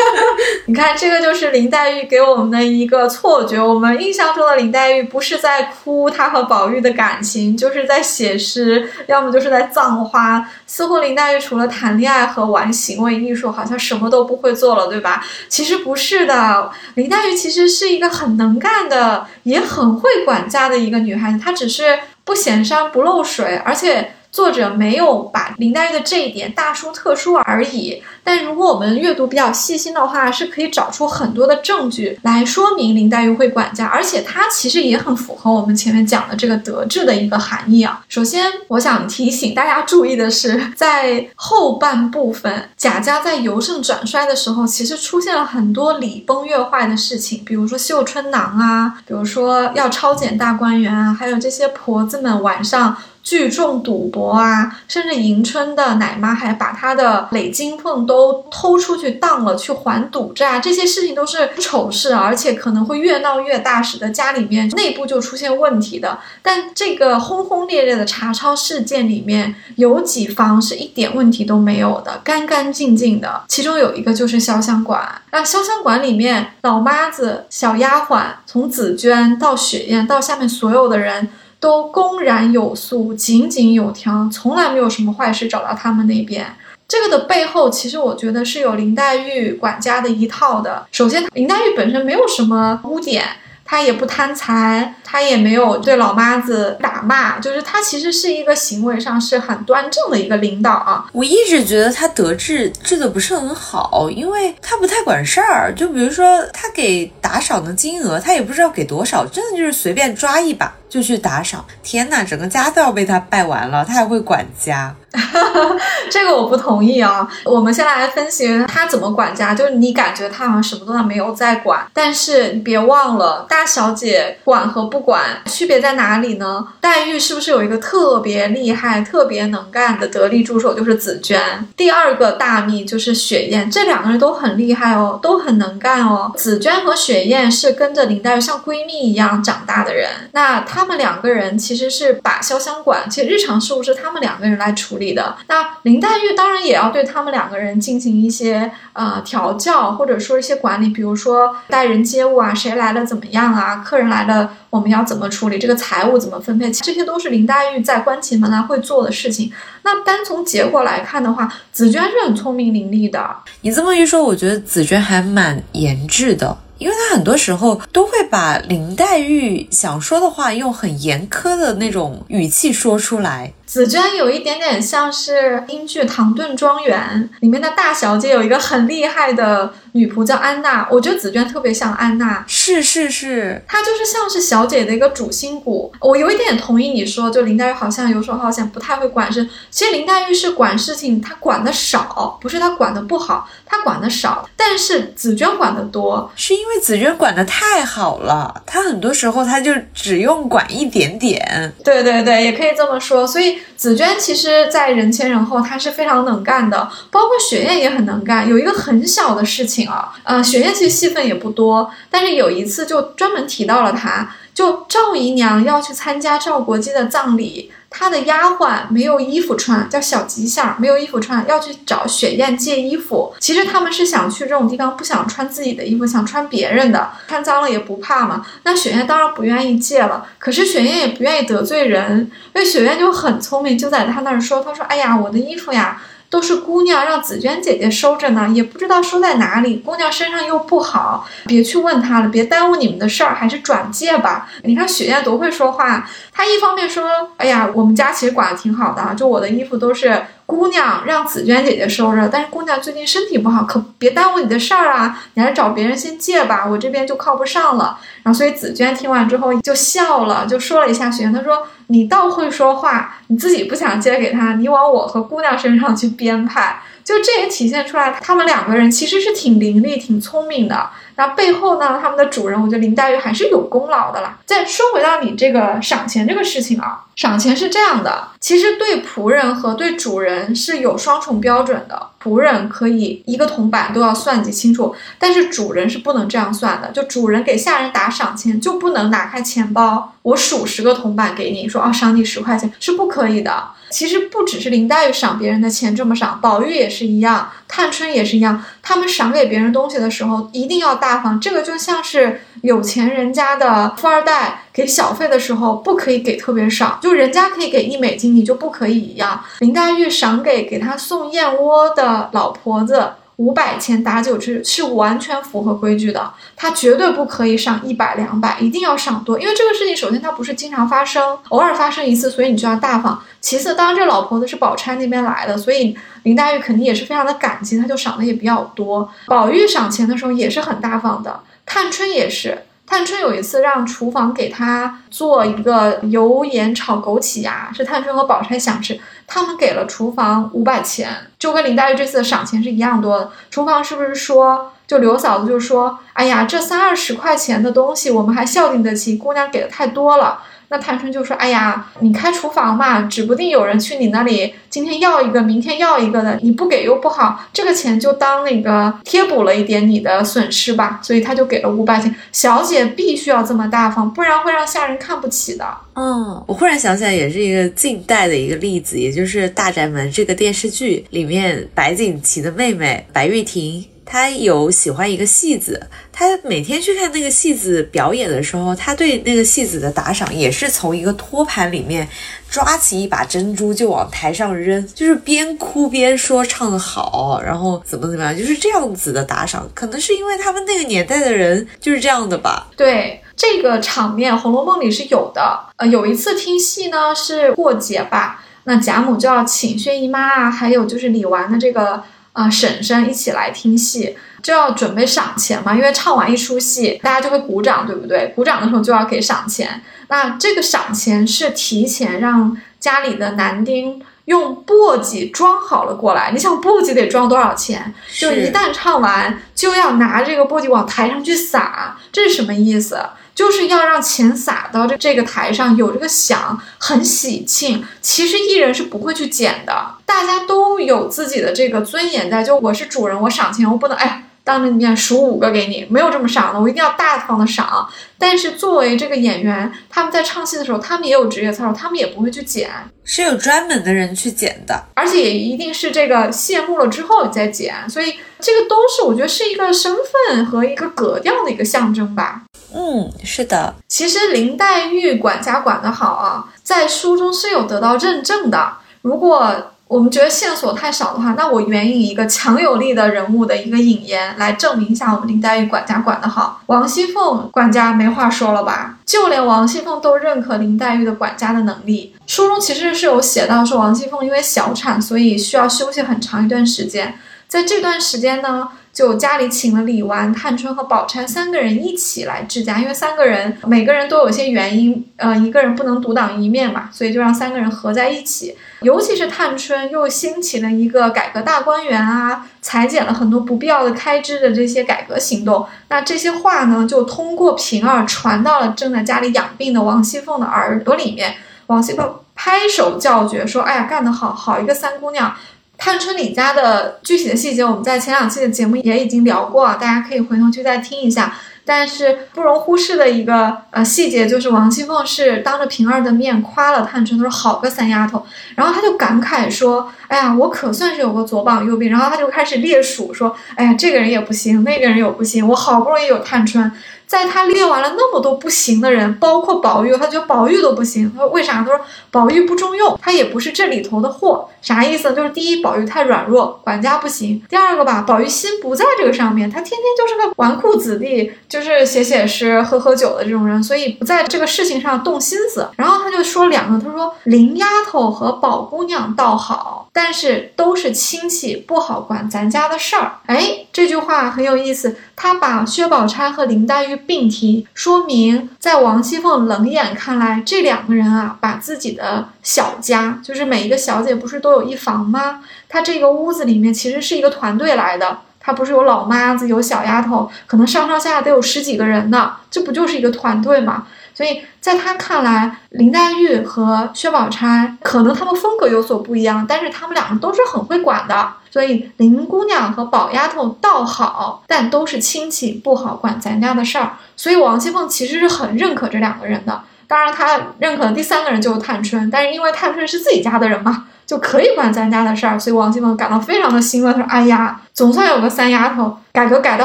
你看，这个就是林黛玉给我们的一个错觉。我们印象中的林黛玉不是在哭她和宝玉的感情，就是在写诗，要么就是在葬花。似乎林黛玉除了谈恋爱和玩行为艺术，好像什么都不会做了，对吧？其实不是的，林黛玉其实是一个很能干的，也很会管。家的一个女孩子，她只是不显山不漏水，而且。作者没有把林黛玉的这一点大书特书而已，但如果我们阅读比较细心的话，是可以找出很多的证据来说明林黛玉会管家，而且她其实也很符合我们前面讲的这个德治的一个含义啊。首先，我想提醒大家注意的是，在后半部分，贾家在由盛转衰的时候，其实出现了很多礼崩乐坏的事情，比如说绣春囊啊，比如说要抄检大观园啊，还有这些婆子们晚上。聚众赌博啊，甚至迎春的奶妈还把她的累金凤都偷出去当了，去还赌债，这些事情都是丑事，而且可能会越闹越大，使得家里面内部就出现问题的。但这个轰轰烈烈的查抄事件里面，有几方是一点问题都没有的，干干净净的。其中有一个就是潇湘馆，那潇湘馆里面老妈子、小丫鬟，从紫娟到雪雁到下面所有的人。都公然有素，井井有条，从来没有什么坏事找到他们那边。这个的背后，其实我觉得是有林黛玉管家的一套的。首先，林黛玉本身没有什么污点。他也不贪财，他也没有对老妈子打骂，就是他其实是一个行为上是很端正的一个领导啊。我一直觉得他德治治的不是很好，因为他不太管事儿。就比如说他给打赏的金额，他也不知道给多少，真的就是随便抓一把就去打赏。天呐，整个家都要被他败完了，他还会管家。这个我不同意啊！我们先来分析他怎么管家，就是你感觉他好像什么都没有在管，但是你别忘了，大小姐管和不管区别在哪里呢？黛玉是不是有一个特别厉害、特别能干的得力助手，就是紫娟？第二个大秘就是雪雁，这两个人都很厉害哦，都很能干哦。紫娟和雪雁是跟着林黛玉像闺蜜一样长大的人，那他们两个人其实是把潇湘馆，其实日常事务是他们两个人来处理。的那林黛玉当然也要对他们两个人进行一些呃调教，或者说一些管理，比如说待人接物啊，谁来了怎么样啊，客人来了我们要怎么处理，这个财务怎么分配，这些都是林黛玉在关起门来会做的事情。那单从结果来看的话，紫娟是很聪明伶俐的。你这么一说，我觉得紫娟还蛮严质的。因为他很多时候都会把林黛玉想说的话用很严苛的那种语气说出来。紫鹃有一点点像是英剧《唐顿庄园》里面的大小姐，有一个很厉害的女仆叫安娜。我觉得紫娟特别像安娜，是是是，她就是像是小姐的一个主心骨。我有一点同意你说，就林黛玉好像游手好闲，不太会管事。其实林黛玉是管事情，她管的少，不是她管的不好，她管的少。但是紫娟管的多，是因为紫娟管的太好了，她很多时候她就只用管一点点。对对对，也可以这么说。所以。紫娟其实，在人前人后，她是非常能干的，包括雪雁也很能干。有一个很小的事情啊，呃，雪雁其实戏份也不多，但是有一次就专门提到了她，就赵姨娘要去参加赵国基的葬礼。他的丫鬟没有衣服穿，叫小吉祥，没有衣服穿，要去找雪雁借衣服。其实他们是想去这种地方，不想穿自己的衣服，想穿别人的，穿脏了也不怕嘛。那雪雁当然不愿意借了，可是雪雁也不愿意得罪人，所以雪雁就很聪明，就在他那儿说：“他说，哎呀，我的衣服呀。”都是姑娘让紫娟姐姐收着呢，也不知道收在哪里。姑娘身上又不好，别去问她了，别耽误你们的事儿，还是转借吧。你看雪雁多会说话，她一方面说：“哎呀，我们家其实管的挺好的，就我的衣服都是。”姑娘让紫娟姐姐收着，但是姑娘最近身体不好，可别耽误你的事儿啊！你还是找别人先借吧，我这边就靠不上了。然后，所以紫娟听完之后就笑了，就说了一下雪雁，她说：“你倒会说话，你自己不想借给他，你往我和姑娘身上去编排。”就这也体现出来，他们两个人其实是挺伶俐、挺聪明的。那背后呢，他们的主人，我觉得林黛玉还是有功劳的啦。再说回到你这个赏钱这个事情啊，赏钱是这样的，其实对仆人和对主人是有双重标准的。仆人可以一个铜板都要算计清楚，但是主人是不能这样算的。就主人给下人打赏钱，就不能拿开钱包，我数十个铜板给你，说啊赏你十块钱是不可以的。其实不只是林黛玉赏别人的钱这么赏，宝玉也是一样，探春也是一样。他们赏给别人东西的时候一定要大方，这个就像是有钱人家的富二代给小费的时候不可以给特别少，就人家可以给一美金，你就不可以一样。林黛玉赏给给他送燕窝的。老婆子五百钱打九折是完全符合规矩的，他绝对不可以上一百两百，一定要上多，因为这个事情首先它不是经常发生，偶尔发生一次，所以你就要大方。其次，当然这老婆子是宝钗那边来的，所以林黛玉肯定也是非常的感激，她就赏的也比较多。宝玉赏钱的时候也是很大方的，探春也是。探春有一次让厨房给她做一个油盐炒枸杞呀，是探春和宝钗想吃，他们给了厨房五百钱，就跟林黛玉这次的赏钱是一样多的。厨房是不是说，就刘嫂子就说，哎呀，这三二十块钱的东西我们还孝敬得起，姑娘给的太多了。那探春就说：“哎呀，你开厨房嘛，指不定有人去你那里，今天要一个，明天要一个的，你不给又不好，这个钱就当那个贴补了一点你的损失吧。”所以他就给了五百钱。小姐必须要这么大方，不然会让下人看不起的。嗯，我忽然想起来，也是一个近代的一个例子，也就是《大宅门》这个电视剧里面，白景琦的妹妹白玉婷。他有喜欢一个戏子，他每天去看那个戏子表演的时候，他对那个戏子的打赏也是从一个托盘里面抓起一把珍珠就往台上扔，就是边哭边说唱的好，然后怎么怎么样，就是这样子的打赏。可能是因为他们那个年代的人就是这样的吧。对这个场面，《红楼梦》里是有的。呃，有一次听戏呢，是过节吧，那贾母就要请薛姨妈啊，还有就是李纨的这个。啊，婶婶一起来听戏，就要准备赏钱嘛，因为唱完一出戏，大家就会鼓掌，对不对？鼓掌的时候就要给赏钱。那这个赏钱是提前让家里的男丁用簸箕装好了过来。你想簸箕得装多少钱？就一旦唱完，就要拿这个簸箕往台上去撒，这是什么意思？就是要让钱撒到这这个台上，有这个响，很喜庆。其实艺人是不会去捡的，大家都有自己的这个尊严在。就我是主人，我赏钱，我不能哎，当着你面数五个给你，没有这么赏的，我一定要大方的赏。但是作为这个演员，他们在唱戏的时候，他们也有职业操守，他们也不会去剪，是有专门的人去剪的，而且也一定是这个谢幕了之后你再剪。所以这个都是我觉得是一个身份和一个格调的一个象征吧。嗯，是的。其实林黛玉管家管得好啊，在书中是有得到认证的。如果我们觉得线索太少的话，那我援引一个强有力的人物的一个引言来证明一下我们林黛玉管家管得好。王熙凤管家没话说了吧？就连王熙凤都认可林黛玉的管家的能力。书中其实是有写到说，王熙凤因为小产，所以需要休息很长一段时间。在这段时间呢。就家里请了李纨、探春和宝钗三个人一起来治家，因为三个人每个人都有些原因，呃，一个人不能独当一面嘛，所以就让三个人合在一起。尤其是探春又兴起了一个改革大观园啊，裁减了很多不必要的开支的这些改革行动。那这些话呢，就通过平儿传到了正在家里养病的王熙凤的耳朵里面。王熙凤拍手叫绝，说：“哎呀，干得好，好一个三姑娘！”探春李家的具体的细节，我们在前两期的节目也已经聊过，大家可以回头去再听一下。但是不容忽视的一个呃细节，就是王熙凤是当着平儿的面夸了探春，她说好个三丫头，然后她就感慨说，哎呀，我可算是有个左膀右臂。然后她就开始列数，说，哎呀，这个人也不行，那个人也不行，我好不容易有探春。在他列完了那么多不行的人，包括宝玉，他觉得宝玉都不行。他说为啥？他说宝玉不中用，他也不是这里头的货。啥意思？就是第一，宝玉太软弱，管家不行；第二个吧，宝玉心不在这个上面，他天天就是个纨绔子弟，就是写写诗、喝喝酒的这种人，所以不在这个事情上动心思。然后他就说两个，他说林丫头和宝姑娘倒好，但是都是亲戚，不好管咱家的事儿。哎，这句话很有意思，他把薛宝钗和林黛玉。并提说明，在王熙凤冷眼看来，这两个人啊，把自己的小家，就是每一个小姐不是都有一房吗？她这个屋子里面其实是一个团队来的，她不是有老妈子，有小丫头，可能上上下下得有十几个人呢，这不就是一个团队吗？所以在他看来，林黛玉和薛宝钗可能他们风格有所不一样，但是他们两个都是很会管的。所以林姑娘和宝丫头倒好，但都是亲戚，不好管咱家的事儿。所以王熙凤其实是很认可这两个人的。当然，他认可的第三个人就是探春，但是因为探春是自己家的人嘛，就可以管咱家的事儿。所以王熙凤感到非常的欣慰，他说：“哎呀，总算有个三丫头，改革改得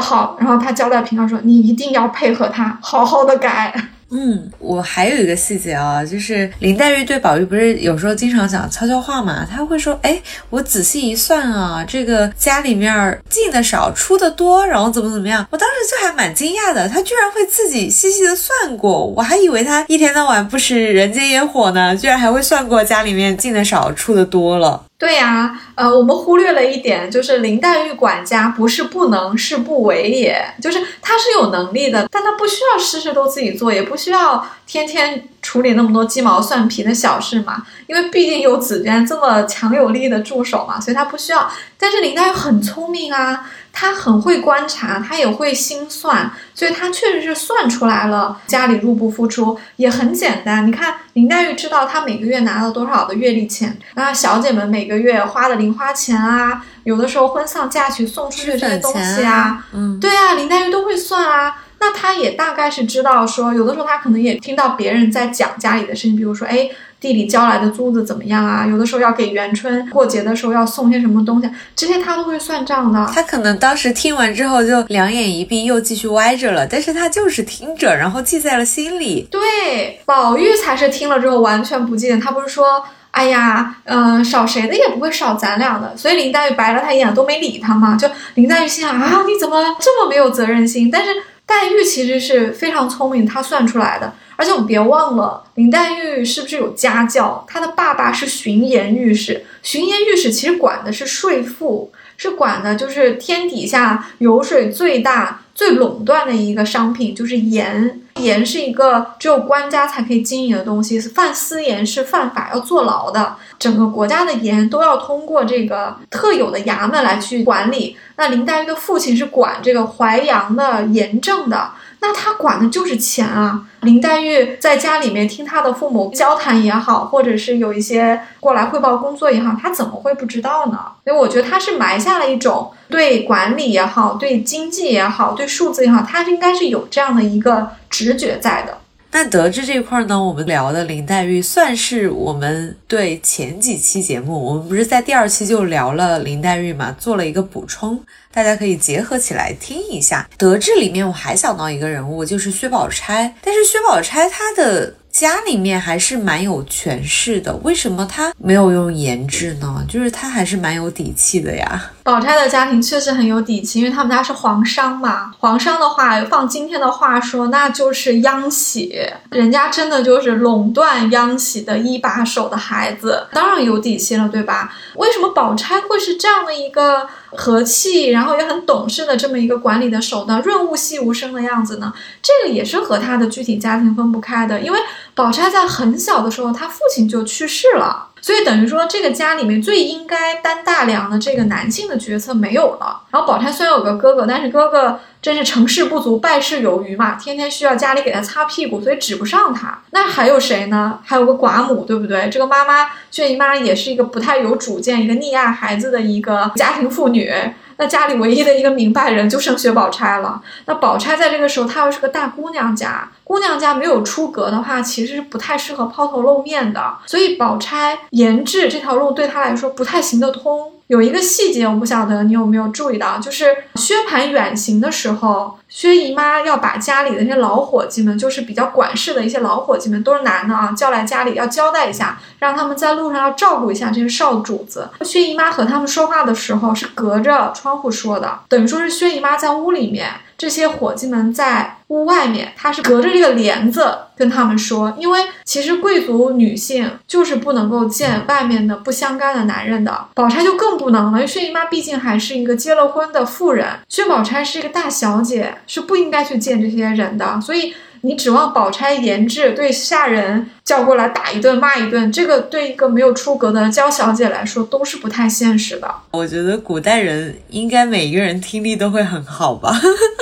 好。”然后他交代平儿说：“你一定要配合她，好好的改。”嗯，我还有一个细节啊，就是林黛玉对宝玉不是有时候经常讲悄悄话嘛？她会说：“哎，我仔细一算啊，这个家里面进的少，出的多，然后怎么怎么样？”我当时就还蛮惊讶的，她居然会自己细细的算过，我还以为她一天到晚不食人间烟火呢，居然还会算过家里面进的少，出的多了。对呀，呃，我们忽略了一点，就是林黛玉管家不是不能，是不为也，就是她是有能力的，但她不需要事事都自己做，也不需要天天处理那么多鸡毛蒜皮的小事嘛，因为毕竟有紫娟这么强有力的助手嘛，所以她不需要。但是林黛玉很聪明啊，她很会观察，她也会心算，所以她确实是算出来了家里入不敷出，也很简单。你看林黛玉知道她每个月拿了多少的月例钱，那小姐们每个月花的零花钱啊，有的时候婚丧嫁娶送出去这些东西啊，嗯，对啊，林黛玉都会算啊。那她也大概是知道说，有的时候她可能也听到别人在讲家里的事情，比如说，哎，地里交来的租子怎么样啊？有的时候要给元春过节的时候要送些什么东西，这些他都会算账的。他可能当时听完之后就两眼一闭，又继续歪着了，但是他就是听着，然后记在了心里。对，宝玉才是听了之后完全不记得，他不是说，哎呀，嗯、少谁的也不会少咱俩的，所以林黛玉白了他一眼都没理他嘛。就林黛玉心想啊，你怎么这么没有责任心？但是黛玉其实是非常聪明，她算出来的。而且我们别忘了，林黛玉是不是有家教？她的爸爸是巡盐御史，巡盐御史其实管的是税赋，是管的就是天底下油水最大、最垄断的一个商品，就是盐。盐是一个只有官家才可以经营的东西，犯私盐是犯法，要坐牢的。整个国家的盐都要通过这个特有的衙门来去管理。那林黛玉的父亲是管这个淮阳的盐政的，那他管的就是钱啊。林黛玉在家里面听她的父母交谈也好，或者是有一些过来汇报工作也好，她怎么会不知道呢？所以我觉得她是埋下了一种对管理也好，对经济也好，对数字也好，她应该是有这样的一个直觉在的。那得知这块儿呢，我们聊的林黛玉算是我们对前几期节目，我们不是在第二期就聊了林黛玉嘛，做了一个补充，大家可以结合起来听一下。得知里面我还想到一个人物，就是薛宝钗，但是薛宝钗她的。家里面还是蛮有权势的，为什么她没有用颜值呢？就是她还是蛮有底气的呀。宝钗的家庭确实很有底气，因为他们家是皇商嘛。皇商的话，放今天的话说，那就是央企，人家真的就是垄断央企的一把手的孩子，当然有底气了，对吧？为什么宝钗会是这样的一个和气，然后也很懂事的这么一个管理的手段？润物细无声的样子呢？这个也是和他的具体家庭分不开的，因为宝钗在很小的时候，她父亲就去世了。所以等于说，这个家里面最应该担大梁的这个男性的角色没有了。然后宝钗虽然有个哥哥，但是哥哥真是成事不足败事有余嘛，天天需要家里给他擦屁股，所以指不上他。那还有谁呢？还有个寡母，对不对？这个妈妈薛姨妈也是一个不太有主见、一个溺爱孩子的一个家庭妇女。那家里唯一的一个明白人就剩薛宝钗了。那宝钗在这个时候，她又是个大姑娘家，姑娘家没有出阁的话，其实是不太适合抛头露面的。所以宝钗研制这条路对她来说不太行得通。有一个细节，我不晓得你有没有注意到，就是薛蟠远行的时候，薛姨妈要把家里的那些老伙计们，就是比较管事的一些老伙计们，都是男的啊，叫来家里要交代一下，让他们在路上要照顾一下这些少主子。薛姨妈和他们说话的时候是隔着窗户说的，等于说是薛姨妈在屋里面。这些伙计们在屋外面，他是隔着这个帘子跟他们说，因为其实贵族女性就是不能够见外面的不相干的男人的，宝钗就更不能了。因为薛姨妈毕竟还是一个结了婚的妇人，薛宝钗是一个大小姐，是不应该去见这些人的，所以。你指望宝钗研制对下人叫过来打一顿骂一顿，这个对一个没有出阁的娇小姐来说都是不太现实的。我觉得古代人应该每一个人听力都会很好吧？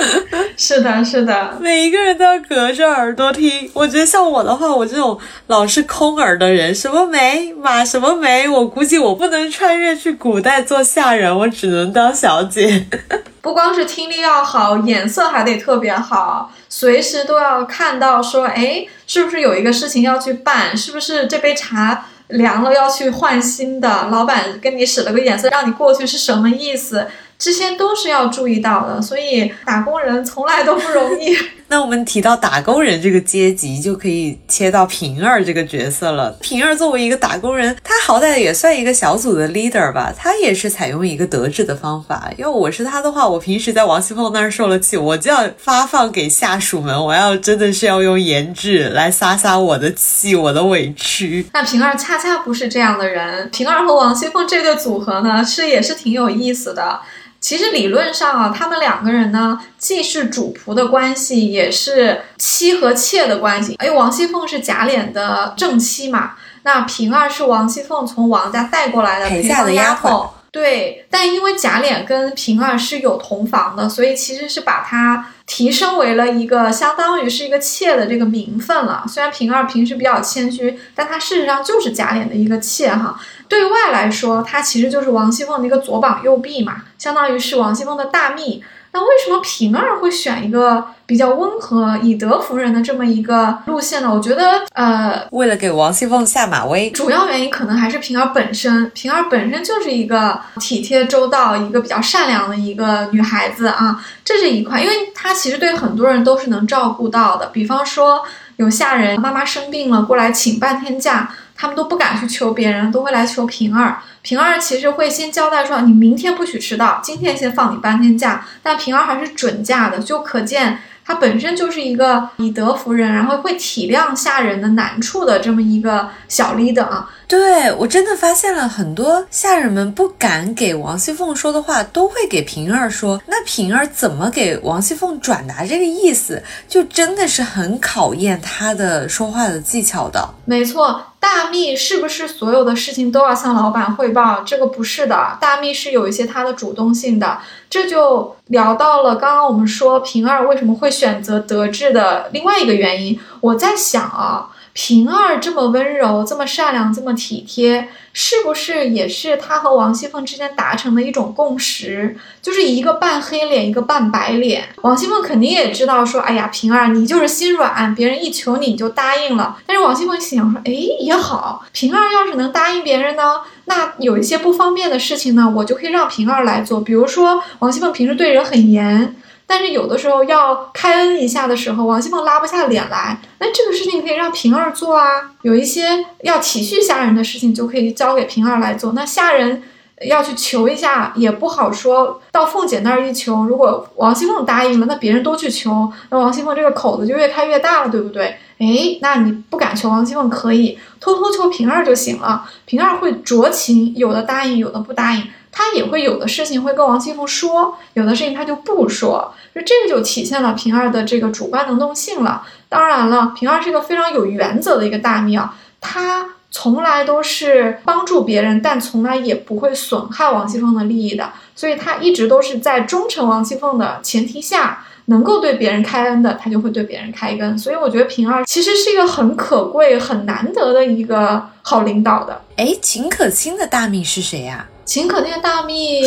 是的，是的，每一个人都要隔着耳朵听。我觉得像我的话，我这种老是空耳的人，什么梅马什么梅，我估计我不能穿越去古代做下人，我只能当小姐。不光是听力要好，眼色还得特别好，随时都要看到说，哎，是不是有一个事情要去办？是不是这杯茶凉了要去换新的？老板跟你使了个眼色，让你过去是什么意思？这些都是要注意到的。所以打工人从来都不容易。那我们提到打工人这个阶级，就可以切到平儿这个角色了。平儿作为一个打工人，他好歹也算一个小组的 leader 吧，他也是采用一个德制的方法。要我是他的话，我平时在王熙凤那儿受了气，我就要发放给下属们，我要真的是要用颜值来撒撒我的气，我的委屈。那平儿恰恰不是这样的人。平儿和王熙凤这对组合呢，是也是挺有意思的。其实理论上啊，他们两个人呢，既是主仆的关系，也是妻和妾的关系。哎，王熙凤是贾琏的正妻嘛，那平儿是王熙凤从王家带过来的陪嫁的丫丫鬟。对，但因为贾琏跟平儿是有同房的，所以其实是把她提升为了一个相当于是一个妾的这个名分了。虽然平儿平时比较谦虚，但她事实上就是贾琏的一个妾哈。对外来说，她其实就是王熙凤的一个左膀右臂嘛，相当于是王熙凤的大秘。那为什么平儿会选一个比较温和、以德服人的这么一个路线呢？我觉得，呃，为了给王熙凤下马威，主要原因可能还是平儿本身，平儿本身就是一个体贴周到、一个比较善良的一个女孩子啊，这是一块，因为她其实对很多人都是能照顾到的。比方说有下人妈妈生病了过来请半天假，他们都不敢去求别人，都会来求平儿。平儿其实会先交代说，你明天不许迟到，今天先放你半天假。但平儿还是准假的，就可见她本身就是一个以德服人，然后会体谅下人的难处的这么一个小 leader 啊。对我真的发现了很多下人们不敢给王熙凤说的话，都会给平儿说。那平儿怎么给王熙凤转达这个意思，就真的是很考验她的说话的技巧的。没错，大秘是不是所有的事情都要向老板汇报？这个不是的，大秘是有一些他的主动性的。这就聊到了刚刚我们说平儿为什么会选择德智的另外一个原因。我在想啊。平儿这么温柔，这么善良，这么体贴，是不是也是他和王熙凤之间达成的一种共识？就是一个半黑脸，一个半白脸。王熙凤肯定也知道，说，哎呀，平儿你就是心软，别人一求你你就答应了。但是王熙凤想说，哎，也好，平儿要是能答应别人呢，那有一些不方便的事情呢，我就可以让平儿来做。比如说，王熙凤平时对人很严。但是有的时候要开恩一下的时候，王熙凤拉不下脸来，那这个事情可以让平儿做啊。有一些要体恤下人的事情，就可以交给平儿来做。那下人要去求一下，也不好说到凤姐那儿一求，如果王熙凤答应了，那别人都去求，那王熙凤这个口子就越开越大了，对不对？哎，那你不敢求王熙凤，可以偷偷求平儿就行了。平儿会酌情，有的答应，有的不答应。他也会有的事情会跟王熙凤说，有的事情他就不说，就这个就体现了平儿的这个主观能动性了。当然了，平儿是一个非常有原则的一个大秘，他从来都是帮助别人，但从来也不会损害王熙凤的利益的，所以他一直都是在忠诚王熙凤的前提下，能够对别人开恩的，他就会对别人开恩。所以我觉得平儿其实是一个很可贵、很难得的一个好领导的。哎，秦可卿的大秘是谁呀？秦可那个大蜜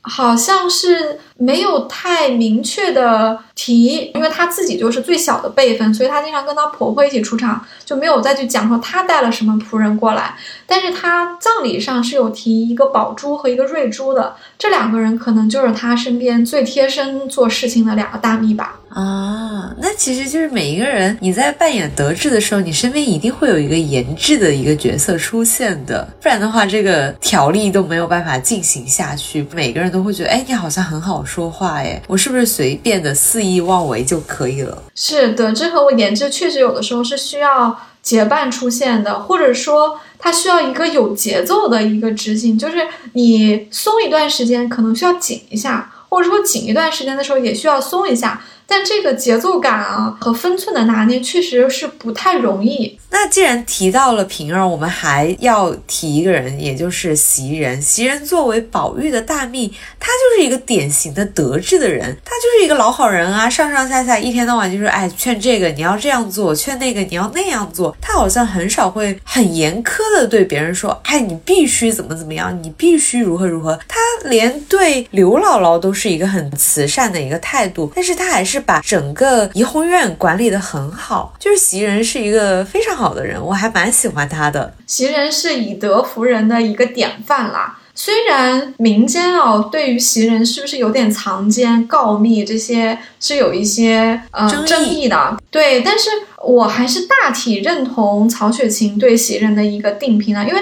好像是没有太明确的提，因为她自己就是最小的辈分，所以她经常跟她婆婆一起出场，就没有再去讲说她带了什么仆人过来。但是她葬礼上是有提一个宝珠和一个瑞珠的，这两个人可能就是她身边最贴身做事情的两个大秘吧。啊，那其实就是每一个人，你在扮演德智的时候，你身边一定会有一个严智的一个角色出现的，不然的话，这个条例都没有办法进行下去。每个人都会觉得，哎，你好像很好说话，哎，我是不是随便的肆意妄为就可以了？是的，这和我研制确实有的时候是需要结伴出现的，或者说它需要一个有节奏的一个执行，就是你松一段时间可能需要紧一下，或者说紧一段时间的时候也需要松一下。但这个节奏感啊和分寸的拿捏确实是不太容易。那既然提到了平儿，我们还要提一个人，也就是袭人。袭人作为宝玉的大秘，他就是一个典型的德智的人，他就是一个老好人啊，上上下下一天到晚就是哎劝这个你要这样做，劝那个你要那样做。他好像很少会很严苛的对别人说，哎你必须怎么怎么样，你必须如何如何。他连对刘姥姥都是一个很慈善的一个态度，但是他还是把整个怡红院管理的很好。就是袭人是一个非常。好的人，我还蛮喜欢他的。袭人是以德服人的一个典范啦。虽然民间哦，对于袭人是不是有点藏奸告密这些是有一些呃争议的，对，但是我还是大体认同曹雪芹对袭人的一个定评的。因为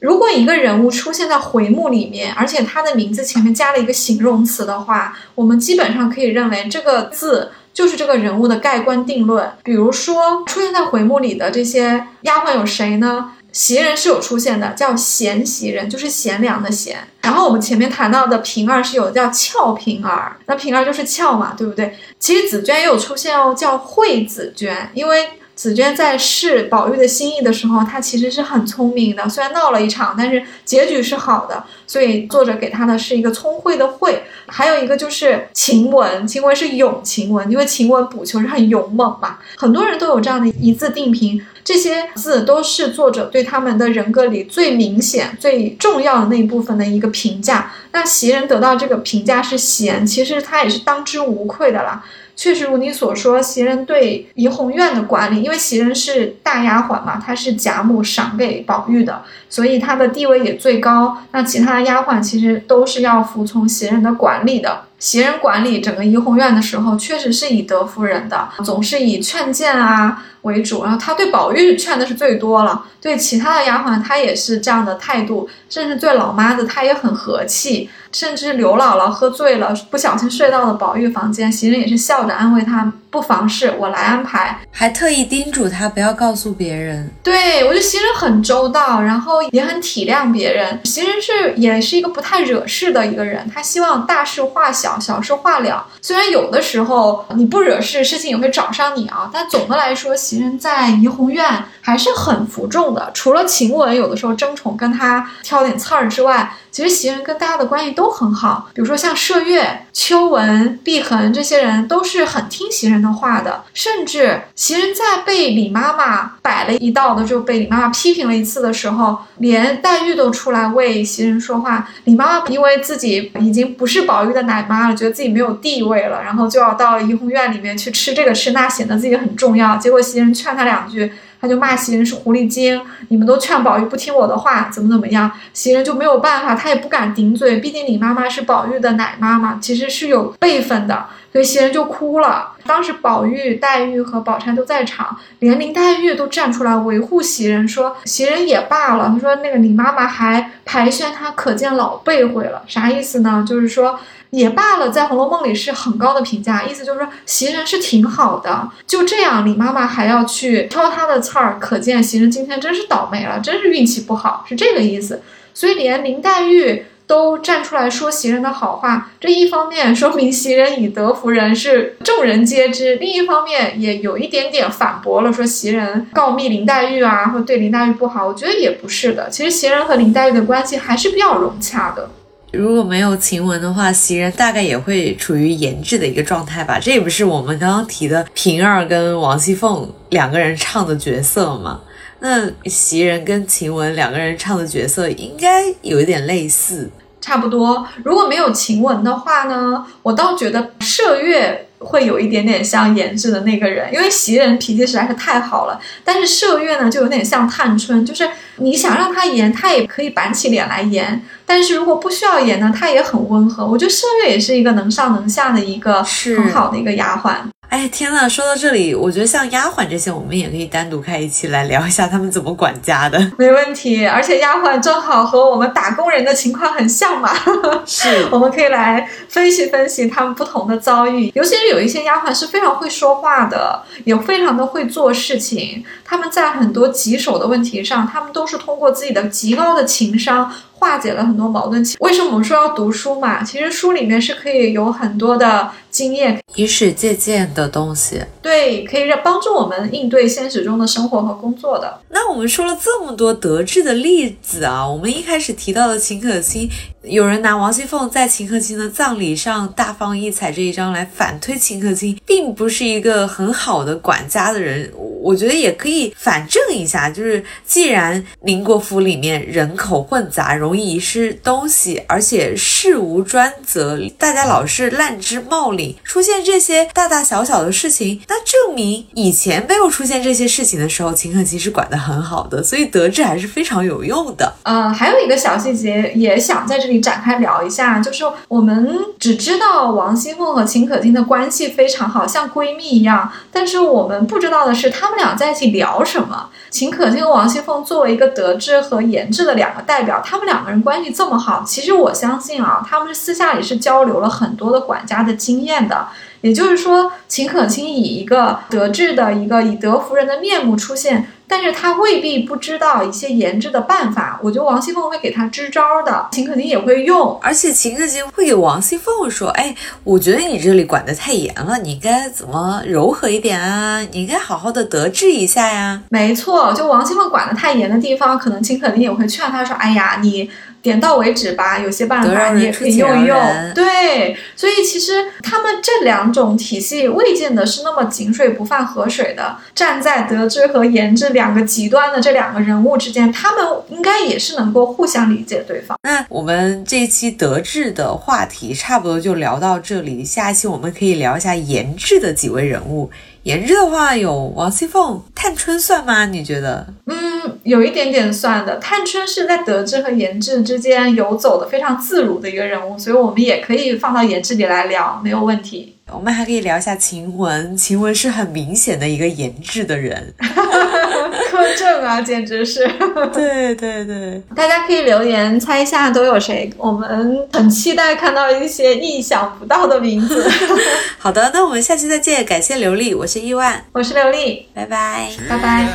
如果一个人物出现在回目里面，而且他的名字前面加了一个形容词的话，我们基本上可以认为这个字。就是这个人物的盖棺定论。比如说，出现在回目里的这些丫鬟有谁呢？袭人是有出现的，叫贤袭人，就是贤良的贤。然后我们前面谈到的平儿是有叫俏平儿，那平儿就是俏嘛，对不对？其实紫娟也有出现哦，叫惠紫娟，因为。紫娟在试宝玉的心意的时候，她其实是很聪明的，虽然闹了一场，但是结局是好的。所以作者给她的是一个聪慧的慧。还有一个就是晴雯，晴雯是勇晴雯，因为晴雯补求是很勇猛嘛。很多人都有这样的一字定评，这些字都是作者对他们的人格里最明显、最重要的那一部分的一个评价。那袭人得到这个评价是贤，其实她也是当之无愧的啦。确实如你所说，袭人对怡红院的管理，因为袭人是大丫鬟嘛，她是贾母赏给宝玉的，所以她的地位也最高。那其他的丫鬟其实都是要服从袭人的管理的。袭人管理整个怡红院的时候，确实是以德服人的，总是以劝谏啊为主。然后她对宝玉劝的是最多了，对其他的丫鬟她也是这样的态度，甚至对老妈子她也很和气。甚至刘姥姥喝醉了，不小心睡到了宝玉房间，袭人也是笑着安慰她，不妨事，我来安排，还特意叮嘱他不要告诉别人。对我觉得行人很周到，然后也很体谅别人。行人是也是一个不太惹事的一个人，他希望大事化小，小事化了。虽然有的时候你不惹事，事情也会找上你啊，但总的来说，行人在怡红院还是很服众的。除了晴雯有的时候争宠跟他挑点刺儿之外。其实袭人跟大家的关系都很好，比如说像麝月、秋纹、碧痕这些人都是很听袭人的话的。甚至袭人在被李妈妈摆了一道的，就被李妈妈批评了一次的时候，连黛玉都出来为袭人说话。李妈妈因为自己已经不是宝玉的奶妈了，觉得自己没有地位了，然后就要到怡红院里面去吃这个吃那，显得自己很重要。结果袭人劝她两句。他就骂袭人是狐狸精，你们都劝宝玉不听我的话，怎么怎么样？袭人就没有办法，他也不敢顶嘴，毕竟李妈妈是宝玉的奶妈嘛，其实是有辈分的，所以袭人就哭了。当时宝玉、黛玉和宝钗都在场，连林黛玉都站出来维护袭人，说袭人也罢了。他说那个李妈妈还排宣她，可见老辈会了，啥意思呢？就是说。也罢了，在《红楼梦》里是很高的评价，意思就是说袭人是挺好的。就这样，李妈妈还要去挑她的刺儿，可见袭人今天真是倒霉了，真是运气不好，是这个意思。所以连林黛玉都站出来说袭人的好话，这一方面说明袭人以德服人是众人皆知，另一方面也有一点点反驳了，说袭人告密林黛玉啊，或对林黛玉不好。我觉得也不是的，其实袭人和林黛玉的关系还是比较融洽的。如果没有晴雯的话，袭人大概也会处于研制的一个状态吧。这也不是我们刚刚提的平儿跟王熙凤两个人唱的角色吗？那袭人跟晴雯两个人唱的角色应该有一点类似，差不多。如果没有晴雯的话呢，我倒觉得麝月。会有一点点像研制的那个人，因为袭人脾气实在是太好了。但是麝月呢，就有点像探春，就是你想让他严，他也可以板起脸来严；但是如果不需要严呢，他也很温和。我觉得麝月也是一个能上能下的一个很好的一个丫鬟。哎天呐，说到这里，我觉得像丫鬟这些，我们也可以单独开一期来聊一下他们怎么管家的。没问题，而且丫鬟正好和我们打工人的情况很像嘛。是，我们可以来分析分析他们不同的遭遇。尤其是有一些丫鬟是非常会说话的，也非常的会做事情。他们在很多棘手的问题上，他们都是通过自己的极高的情商。化解了很多矛盾。为什么我们说要读书嘛？其实书里面是可以有很多的经验，以史借鉴的东西。对，可以让帮助我们应对现实中的生活和工作的。那我们说了这么多得志的例子啊，我们一开始提到的秦可卿，有人拿王熙凤在秦可卿的葬礼上大放异彩这一章来反推秦可卿并不是一个很好的管家的人。我觉得也可以反证一下，就是既然宁国府里面人口混杂，容易遗失东西，而且事无专责，大家老是滥枝冒领，出现这些大大小小的事情，那证明以前没有出现这些事情的时候，秦可卿是管得很好的，所以得志还是非常有用的。呃，还有一个小细节也想在这里展开聊一下，就是我们只知道王熙凤和秦可卿的关系非常好，像闺蜜一样，但是我们不知道的是他。们俩在一起聊什么？秦可卿和王熙凤作为一个德智和言智的两个代表，他们两个人关系这么好，其实我相信啊，他们私下里是交流了很多的管家的经验的。也就是说，秦可卿以一个德智的一个以德服人的面目出现，但是他未必不知道一些研制的办法。我觉得王熙凤会给他支招的，秦可卿也会用。而且秦可卿会给王熙凤说：“哎，我觉得你这里管得太严了，你应该怎么柔和一点啊？你应该好好的得志一下呀。”没错，就王熙凤管得太严的地方，可能秦可卿也会劝他说：“哎呀，你。”点到为止吧，有些办法你也可以用一用。对，所以其实他们这两种体系未见得是那么井水不犯河水的。站在德智和言志两个极端的这两个人物之间，他们应该也是能够互相理解对方。那我们这一期德智的话题差不多就聊到这里，下一期我们可以聊一下言志的几位人物。言志的话有王熙凤、探春算吗？你觉得？嗯，有一点点算的。探春是在德智和颜志之间游走的非常自如的一个人物，所以我们也可以放到颜志里来聊，没有问题。我们还可以聊一下晴雯，晴雯是很明显的一个颜志的人，苛政啊，简直是。对对对，大家可以留言猜一下都有谁，我们很期待看到一些意想不到的名字。好的，那我们下期再见，感谢刘丽，我是亿万，我是刘丽，拜拜，拜拜。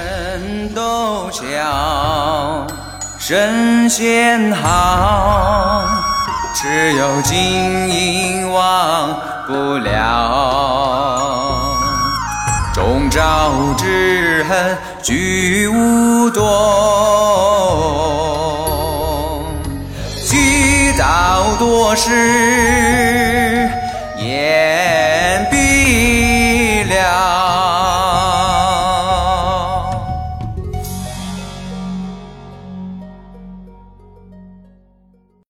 神仙好。只有金银忘不了，终朝之恨居无端，积道多时。